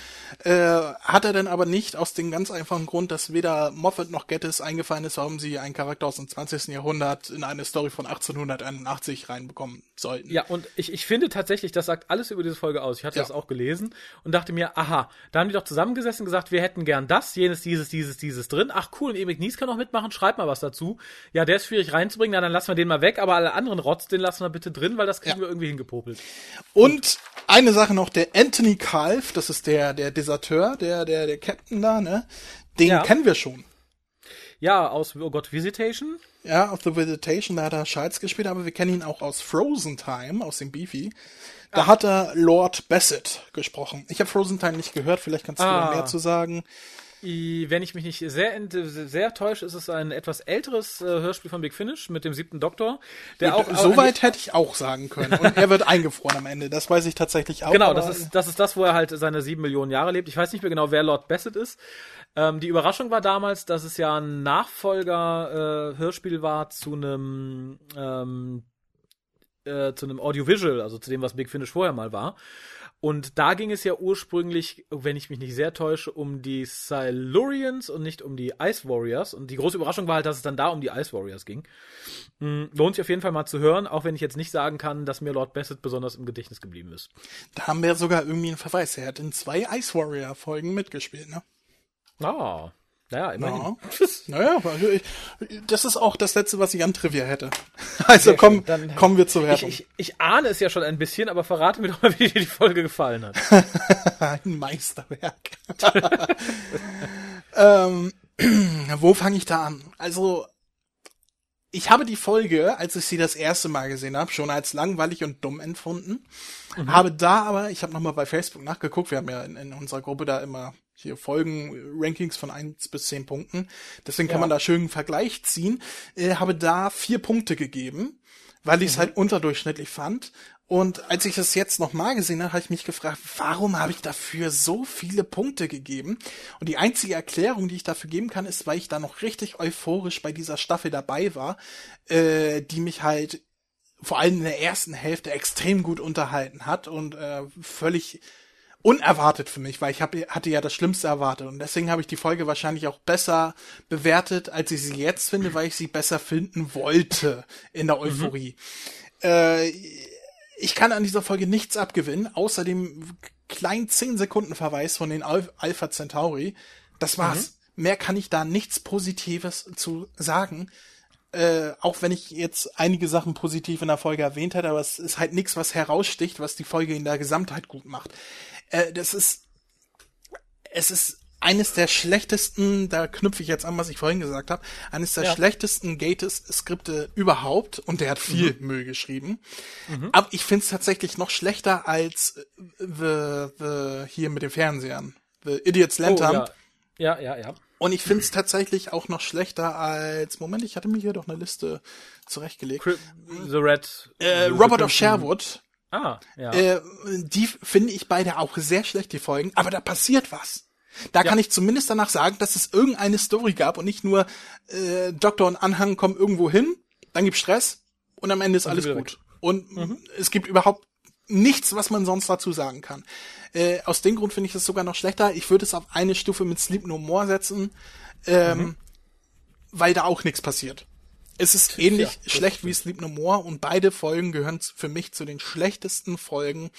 Äh, hat er dann aber nicht aus dem ganz einfachen Grund, dass weder Moffat noch Gettis eingefallen ist, warum sie einen Charakter aus dem 20. Jahrhundert in eine Story von 1881 reinbekommen sollten. Ja, und ich, ich finde tatsächlich, das sagt alles über diese Folge aus. Ich hatte Ja. das auch gelesen und dachte mir, aha, da haben die doch zusammengesessen und gesagt, wir hätten gern das, jenes, dieses, dieses, dieses drin. Ach cool, und Emil Nies kann noch mitmachen, schreib mal was dazu. Ja, der ist schwierig reinzubringen, na, dann lassen wir den mal weg, aber alle anderen Rotz, den lassen wir bitte drin, weil das kriegen Ja. wir irgendwie hingepopelt. Und eine Sache noch, der Anthony Kalf, das ist der, der Deserteur, der, der, der Captain da, ne? Den Ja. kennen wir schon. Ja, aus, oh Gott, Visitation? Ja, auf The Visitation, da hat er Schalz gespielt, aber wir kennen ihn auch aus Frozen Time, aus dem Beefy. Da hat er Lord Bassett gesprochen. Ich habe Frozen Time nicht gehört, vielleicht kannst du Ah. mehr zu sagen. Wenn ich mich nicht sehr, sehr täusche, ist es ein etwas älteres äh, Hörspiel von Big Finish mit dem siebten Doktor, der auch. Soweit hätte ich auch sagen können. Und er wird eingefroren am Ende. Das weiß ich tatsächlich auch. Genau, das ist, das ist das, wo er halt seine sieben Millionen Jahre lebt. Ich weiß nicht mehr genau, wer Lord Bassett ist. Ähm, die Überraschung war damals, dass es ja ein Nachfolger-Hörspiel äh, war zu einem ähm, äh, zu einem Audiovisual, also zu dem, was Big Finish vorher mal war. Und da ging es ja ursprünglich, wenn ich mich nicht sehr täusche, um die Silurians und nicht um die Ice Warriors. Und die große Überraschung war halt, dass es dann da um die Ice Warriors ging. Mhm, lohnt sich auf jeden Fall mal zu hören, auch wenn ich jetzt nicht sagen kann, dass mir Lord Bassett besonders im Gedächtnis geblieben ist. Da haben wir sogar irgendwie einen Verweis. Er hat in zwei Ice Warrior Folgen mitgespielt, ne? Ah, naja, immerhin. Ja. naja, ich, das ist auch das Letzte, was ich an Trivia hätte. Also komm, dann, kommen wir zur Werbung. Ich, ich, ich, ahne es ja schon ein bisschen, aber verrate mir doch mal, wie dir die Folge gefallen hat. ein Meisterwerk. ähm, wo fange ich da an? Also, ich habe die Folge, als ich sie das erste Mal gesehen habe, schon als langweilig und dumm empfunden. Mhm. Habe da aber, ich habe nochmal bei Facebook nachgeguckt, wir haben ja in, in unserer Gruppe da immer hier Folgen, Rankings von eins bis zehn Punkten. Deswegen kann ja. man da schön einen Vergleich ziehen. Äh, habe da vier Punkte gegeben, weil ich es mhm. halt unterdurchschnittlich fand. Und als ich es jetzt nochmal gesehen habe, habe ich mich gefragt, warum habe ich dafür so viele Punkte gegeben? Und die einzige Erklärung, die ich dafür geben kann, ist, weil ich da noch richtig euphorisch bei dieser Staffel dabei war, äh, die mich halt vor allem in der ersten Hälfte extrem gut unterhalten hat und äh, völlig unerwartet für mich, weil ich hab, hatte ja das Schlimmste erwartet und deswegen habe ich die Folge wahrscheinlich auch besser bewertet, als ich sie jetzt finde, weil ich sie besser finden wollte in der mhm. Euphorie. Mhm. Äh, ich kann an dieser Folge nichts abgewinnen, außer dem kleinen 10 Sekunden Verweis von den Al Alpha Centauri. Das war's. Mhm. Mehr kann ich da nichts Positives zu sagen. Äh, auch wenn ich jetzt einige Sachen positiv in der Folge erwähnt hätte, aber es ist halt nichts, was heraussticht, was die Folge in der Gesamtheit gut macht. Äh, das ist, es ist eines der schlechtesten, da knüpfe ich jetzt an, was ich vorhin gesagt habe, eines der ja. schlechtesten Gates-Skripte überhaupt und der hat viel mhm. Müll geschrieben. Mhm. Aber ich finde es tatsächlich noch schlechter als the, the, hier mit den Fernsehern. The Idiot's Lantern. Oh, ja. ja, ja, ja. Und ich finde es tatsächlich auch noch schlechter als, Moment, ich hatte mir hier doch eine Liste zurechtgelegt. The Red. Äh, Robert of Sherwood Ah, ja. Äh, die finde ich beide auch sehr schlecht, die Folgen, aber da passiert was. Da ja. kann ich zumindest danach sagen, dass es irgendeine Story gab und nicht nur äh, Doktor und Anhang kommen irgendwo hin, dann gibt's Stress und am Ende ist alles gut. Weg. Und mhm. es gibt überhaupt nichts, was man sonst dazu sagen kann. Äh, aus dem Grund finde ich es sogar noch schlechter. Ich würde es auf eine Stufe mit Sleep No More setzen, ähm, mhm. weil da auch nichts passiert. Es ist ähnlich ja, schlecht wie Sleep No More und beide Folgen gehören für mich zu den schlechtesten Folgen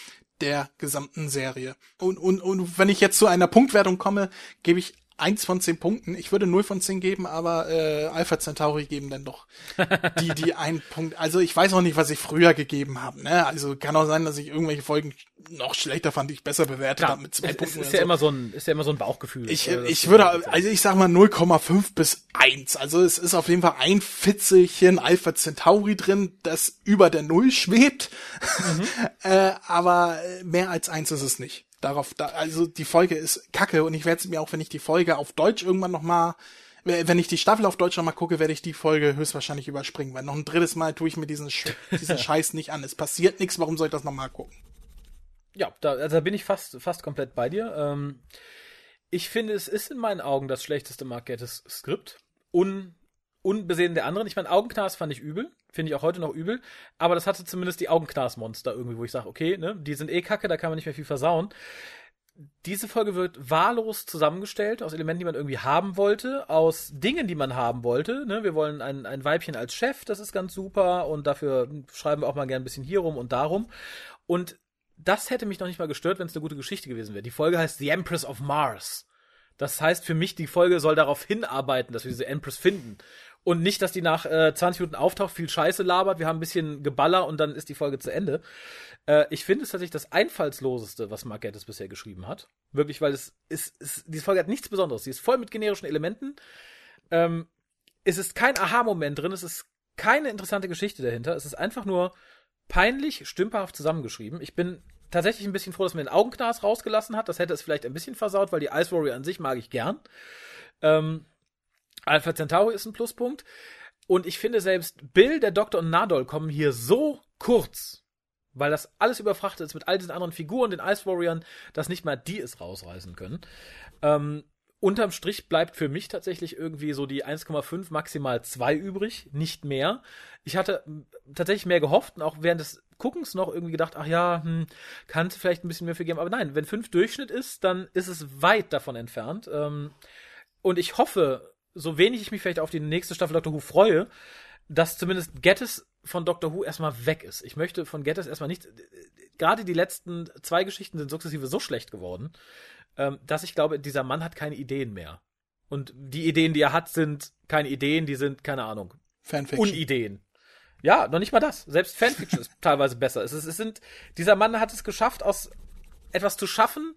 der gesamten Serie. Und, und, und wenn ich jetzt zu einer Punktwertung komme, gebe ich eins von zehn Punkten. Ich würde null von zehn geben, aber äh, Alpha Centauri geben dann doch die, die ein Punkt. Also ich weiß auch nicht, was ich früher gegeben habe. Ne? Also kann auch sein, dass ich irgendwelche Folgen noch schlechter fand, die ich besser bewertet habe mit zwei ist, Punkten. Ist, ist ja so. immer so ein, ist ja immer so ein Bauchgefühl. Ich, also, ich würde, also ich sag mal 0,5 bis 1. Also es ist auf jeden Fall ein Fitzelchen Alpha Centauri drin, das über der Null schwebt. Mhm. äh, aber mehr als eins ist es nicht darauf, da, also die Folge ist kacke und ich werde mir auch, wenn ich die Folge auf Deutsch irgendwann nochmal, wenn ich die Staffel auf Deutsch nochmal gucke, werde ich die Folge höchstwahrscheinlich überspringen, weil noch ein drittes Mal tue ich mir diesen, diesen Scheiß nicht an. Es passiert nichts, warum soll ich das nochmal gucken? Ja, da, also da bin ich fast, fast komplett bei dir. Ähm, ich finde, es ist in meinen Augen das schlechteste Mark Skript. Un, unbesehen der anderen. Ich meine, Augenknast fand ich übel. Finde ich auch heute noch übel. Aber das hatte zumindest die Augenknasmonster irgendwie, wo ich sage, okay, ne, die sind eh kacke, da kann man nicht mehr viel versauen. Diese Folge wird wahllos zusammengestellt aus Elementen, die man irgendwie haben wollte, aus Dingen, die man haben wollte. Ne? Wir wollen ein, ein Weibchen als Chef, das ist ganz super und dafür schreiben wir auch mal gern ein bisschen hier rum und darum. Und das hätte mich noch nicht mal gestört, wenn es eine gute Geschichte gewesen wäre. Die Folge heißt The Empress of Mars. Das heißt für mich, die Folge soll darauf hinarbeiten, dass wir diese Empress finden. Und nicht, dass die nach äh, 20 Minuten auftaucht, viel Scheiße labert, wir haben ein bisschen Geballer und dann ist die Folge zu Ende. Äh, ich finde es tatsächlich das einfallsloseste, was Mark Gatiss bisher geschrieben hat. Wirklich, weil es ist, ist, diese Folge hat nichts Besonderes. Sie ist voll mit generischen Elementen. Ähm, es ist kein Aha-Moment drin, es ist keine interessante Geschichte dahinter. Es ist einfach nur peinlich, stümperhaft zusammengeschrieben. Ich bin tatsächlich ein bisschen froh, dass man den Augenknast rausgelassen hat. Das hätte es vielleicht ein bisschen versaut, weil die Ice Warrior an sich mag ich gern. Ähm, Alpha Centauri ist ein Pluspunkt. Und ich finde selbst Bill, der Doktor und Nadol kommen hier so kurz, weil das alles überfrachtet ist mit all diesen anderen Figuren, den Ice Warriors, dass nicht mal die es rausreißen können. Ähm, unterm Strich bleibt für mich tatsächlich irgendwie so die 1,5 maximal 2 übrig, nicht mehr. Ich hatte tatsächlich mehr gehofft und auch während des Guckens noch irgendwie gedacht, ach ja, hm, kann es vielleicht ein bisschen mehr für geben. Aber nein, wenn 5 Durchschnitt ist, dann ist es weit davon entfernt. Ähm, und ich hoffe, so wenig ich mich vielleicht auf die nächste Staffel Doctor Who freue, dass zumindest Gettys von Doctor Who erstmal weg ist. Ich möchte von Gettys erstmal nicht. Gerade die letzten zwei Geschichten sind sukzessive so schlecht geworden, ähm, dass ich glaube, dieser Mann hat keine Ideen mehr. Und die Ideen, die er hat, sind keine Ideen, die sind, keine Ahnung, Fanfiction. Unideen. Ja, noch nicht mal das. Selbst Fanfiction ist teilweise besser. Es, ist, es sind, dieser Mann hat es geschafft, aus etwas zu schaffen,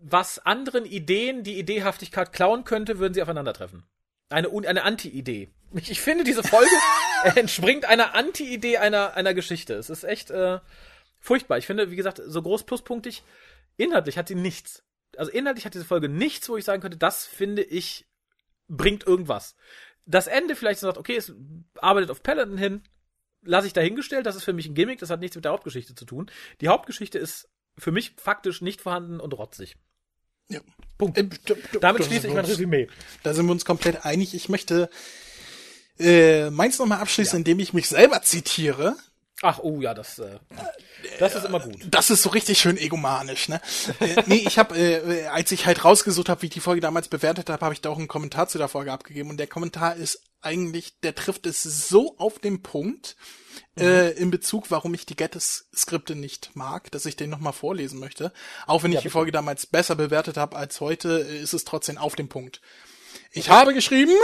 was anderen Ideen die Ideehaftigkeit klauen könnte, würden sie aufeinandertreffen. Eine, eine Anti-Idee. Ich, ich finde, diese Folge entspringt einer Anti-Idee einer, einer Geschichte. Es ist echt äh, furchtbar. Ich finde, wie gesagt, so groß pluspunktig, inhaltlich hat sie nichts. Also inhaltlich hat diese Folge nichts, wo ich sagen könnte, das finde ich bringt irgendwas. Das Ende vielleicht sagt, okay, es arbeitet auf Paladin hin, lasse ich dahingestellt, das ist für mich ein Gimmick, das hat nichts mit der Hauptgeschichte zu tun. Die Hauptgeschichte ist für mich faktisch nicht vorhanden und rotzig. Ja. Punkt. Äh, Damit da schließe ich mein Resümee. Da sind wir uns komplett einig. Ich möchte äh, meins nochmal abschließen, indem ich mich selber zitiere. Ach, oh ja, das, äh, das ist immer gut. Das ist so richtig schön egomanisch, ne? äh, nee, ich habe, äh, als ich halt rausgesucht habe, wie ich die Folge damals bewertet habe, habe ich da auch einen Kommentar zu der Folge abgegeben. Und der Kommentar ist eigentlich, der trifft es so auf den Punkt, äh, in Bezug, warum ich die Gettys-Skripte nicht mag, dass ich den nochmal vorlesen möchte. Auch wenn ich Ja, die bitte. Folge damals besser bewertet habe als heute, äh, ist es trotzdem auf dem Punkt. Ich habe geschrieben,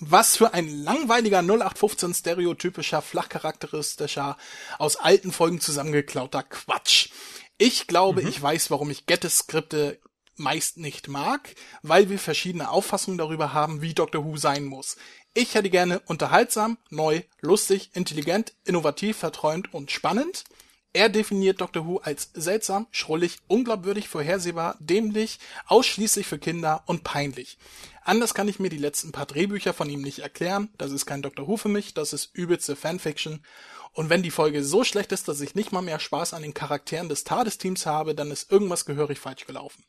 was für ein langweiliger 0815 stereotypischer, flachcharakteristischer, aus alten Folgen zusammengeklauter Quatsch. Ich glaube, ich weiß, warum ich Gettys Skripte meist nicht mag, weil wir verschiedene Auffassungen darüber haben, wie Doctor Who sein muss. Ich hätte gerne unterhaltsam, neu, lustig, intelligent, innovativ, verträumt und spannend. Er definiert Doctor Who als seltsam, schrullig, unglaubwürdig, vorhersehbar, dämlich, ausschließlich für Kinder und peinlich. Anders kann ich mir die letzten paar Drehbücher von ihm nicht erklären. Das ist kein Doctor Who für mich, das ist übelste Fanfiction. Und wenn die Folge so schlecht ist, dass ich nicht mal mehr Spaß an den Charakteren des TARDIS-Teams habe, dann ist irgendwas gehörig falsch gelaufen.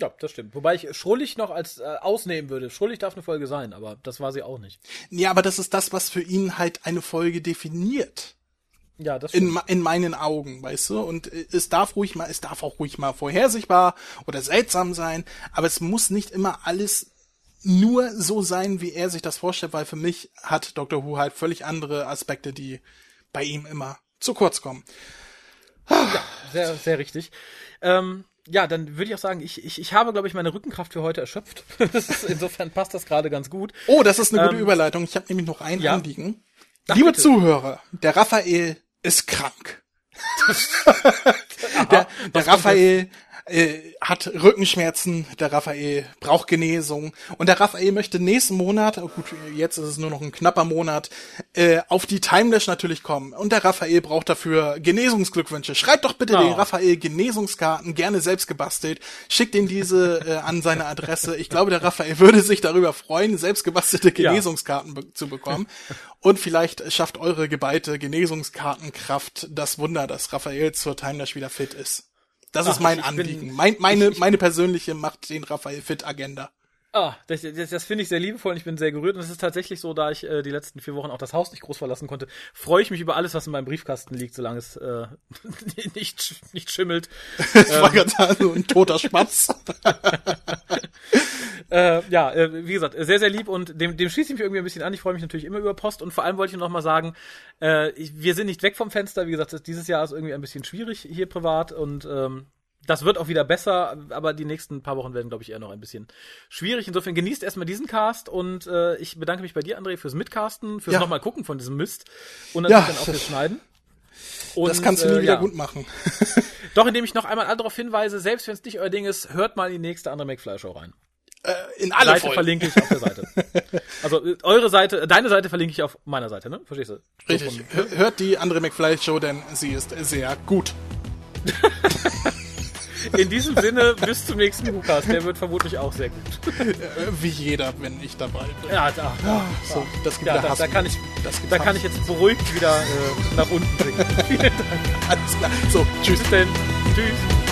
Ja, das stimmt. Wobei ich Schrullig noch als äh, ausnehmen würde. Schrullig darf eine Folge sein, aber das war sie auch nicht. Ja, aber das ist das, was für ihn halt eine Folge definiert. Ja, das in, me- in meinen Augen, weißt du? Und äh, es darf ruhig mal, es darf auch ruhig mal vorhersehbar oder seltsam sein, aber es muss nicht immer alles nur so sein, wie er sich das vorstellt, weil für mich hat Dr. Who halt völlig andere Aspekte, die bei ihm immer zu kurz kommen. Sehr, sehr richtig. Ähm, ja, dann würde ich auch sagen, ich, ich, ich habe, glaube ich, meine Rückenkraft für heute erschöpft. Ist, insofern passt das gerade ganz gut. Oh, das ist eine gute Ähm, Überleitung. Ich habe nämlich noch ein ja. Anliegen. Ach, Liebe bitte. Zuhörer, der Raphael ist krank. der der Raphael äh, hat Rückenschmerzen, der Raphael braucht Genesung und der Raphael möchte nächsten Monat, oh gut, jetzt ist es nur noch ein knapper Monat, äh, auf die Timelash natürlich kommen. Und der Raphael braucht dafür Genesungsglückwünsche. Schreibt doch bitte Oh. den Raphael Genesungskarten, gerne selbst gebastelt. Schickt ihn diese äh, an seine Adresse. Ich glaube, der Raphael würde sich darüber freuen, selbst gebastelte Ja. Genesungskarten be zu bekommen. Und vielleicht schafft eure geballte Genesungskartenkraft das Wunder, dass Raphael zur Timelash wieder fit ist. Das Ach, ist mein ich bin- Anliegen. mein, meine, meine persönliche macht den Raphael fit Agenda. Ah, das, das, das finde ich sehr liebevoll und ich bin sehr gerührt. Und es ist tatsächlich so, da ich äh, die letzten vier Wochen auch das Haus nicht groß verlassen konnte, freue ich mich über alles, was in meinem Briefkasten liegt, solange es äh, nicht, nicht schimmelt. Ich war gerade sagen, so ein toter Spatz. Äh, ja, äh, wie gesagt, sehr, sehr lieb und dem, dem schließe ich mich irgendwie ein bisschen an. Ich freue mich natürlich immer über Post und vor allem wollte ich noch mal sagen, äh, ich, wir sind nicht weg vom Fenster. Wie gesagt, dieses Jahr ist irgendwie ein bisschen schwierig hier privat und ähm, das wird auch wieder besser, aber die nächsten paar Wochen werden, glaube ich, eher noch ein bisschen schwierig. Insofern genießt erstmal diesen Cast und äh, ich bedanke mich bei dir, André, fürs Mitcasten, fürs Ja. nochmal gucken von diesem Mist und natürlich Ja. dann auch fürs Schneiden. Und, Das kannst du nie äh, wieder ja. gut machen. Doch, indem ich noch einmal alle darauf hinweise, selbst wenn es nicht euer Ding ist, hört mal in die nächste andere McFly-Show rein. Äh, in alle Seite Folgen. verlinke ich auf der Seite. Also äh, eure Seite, deine Seite verlinke ich auf meiner Seite, ne? Verstehst du? So Richtig. von- Hört die andere McFly Show, denn sie ist sehr gut. In diesem Sinne, bis zum nächsten Lukas. Der wird vermutlich auch sehr gut. Äh, wie jeder, wenn ich dabei bin. Ja, da, Ah, so, das gibt ja, da, da, kann ich, da Hass. kann ich jetzt beruhigt wieder äh, nach unten Dank. Alles klar. So, tschüss. Bis denn. Tschüss.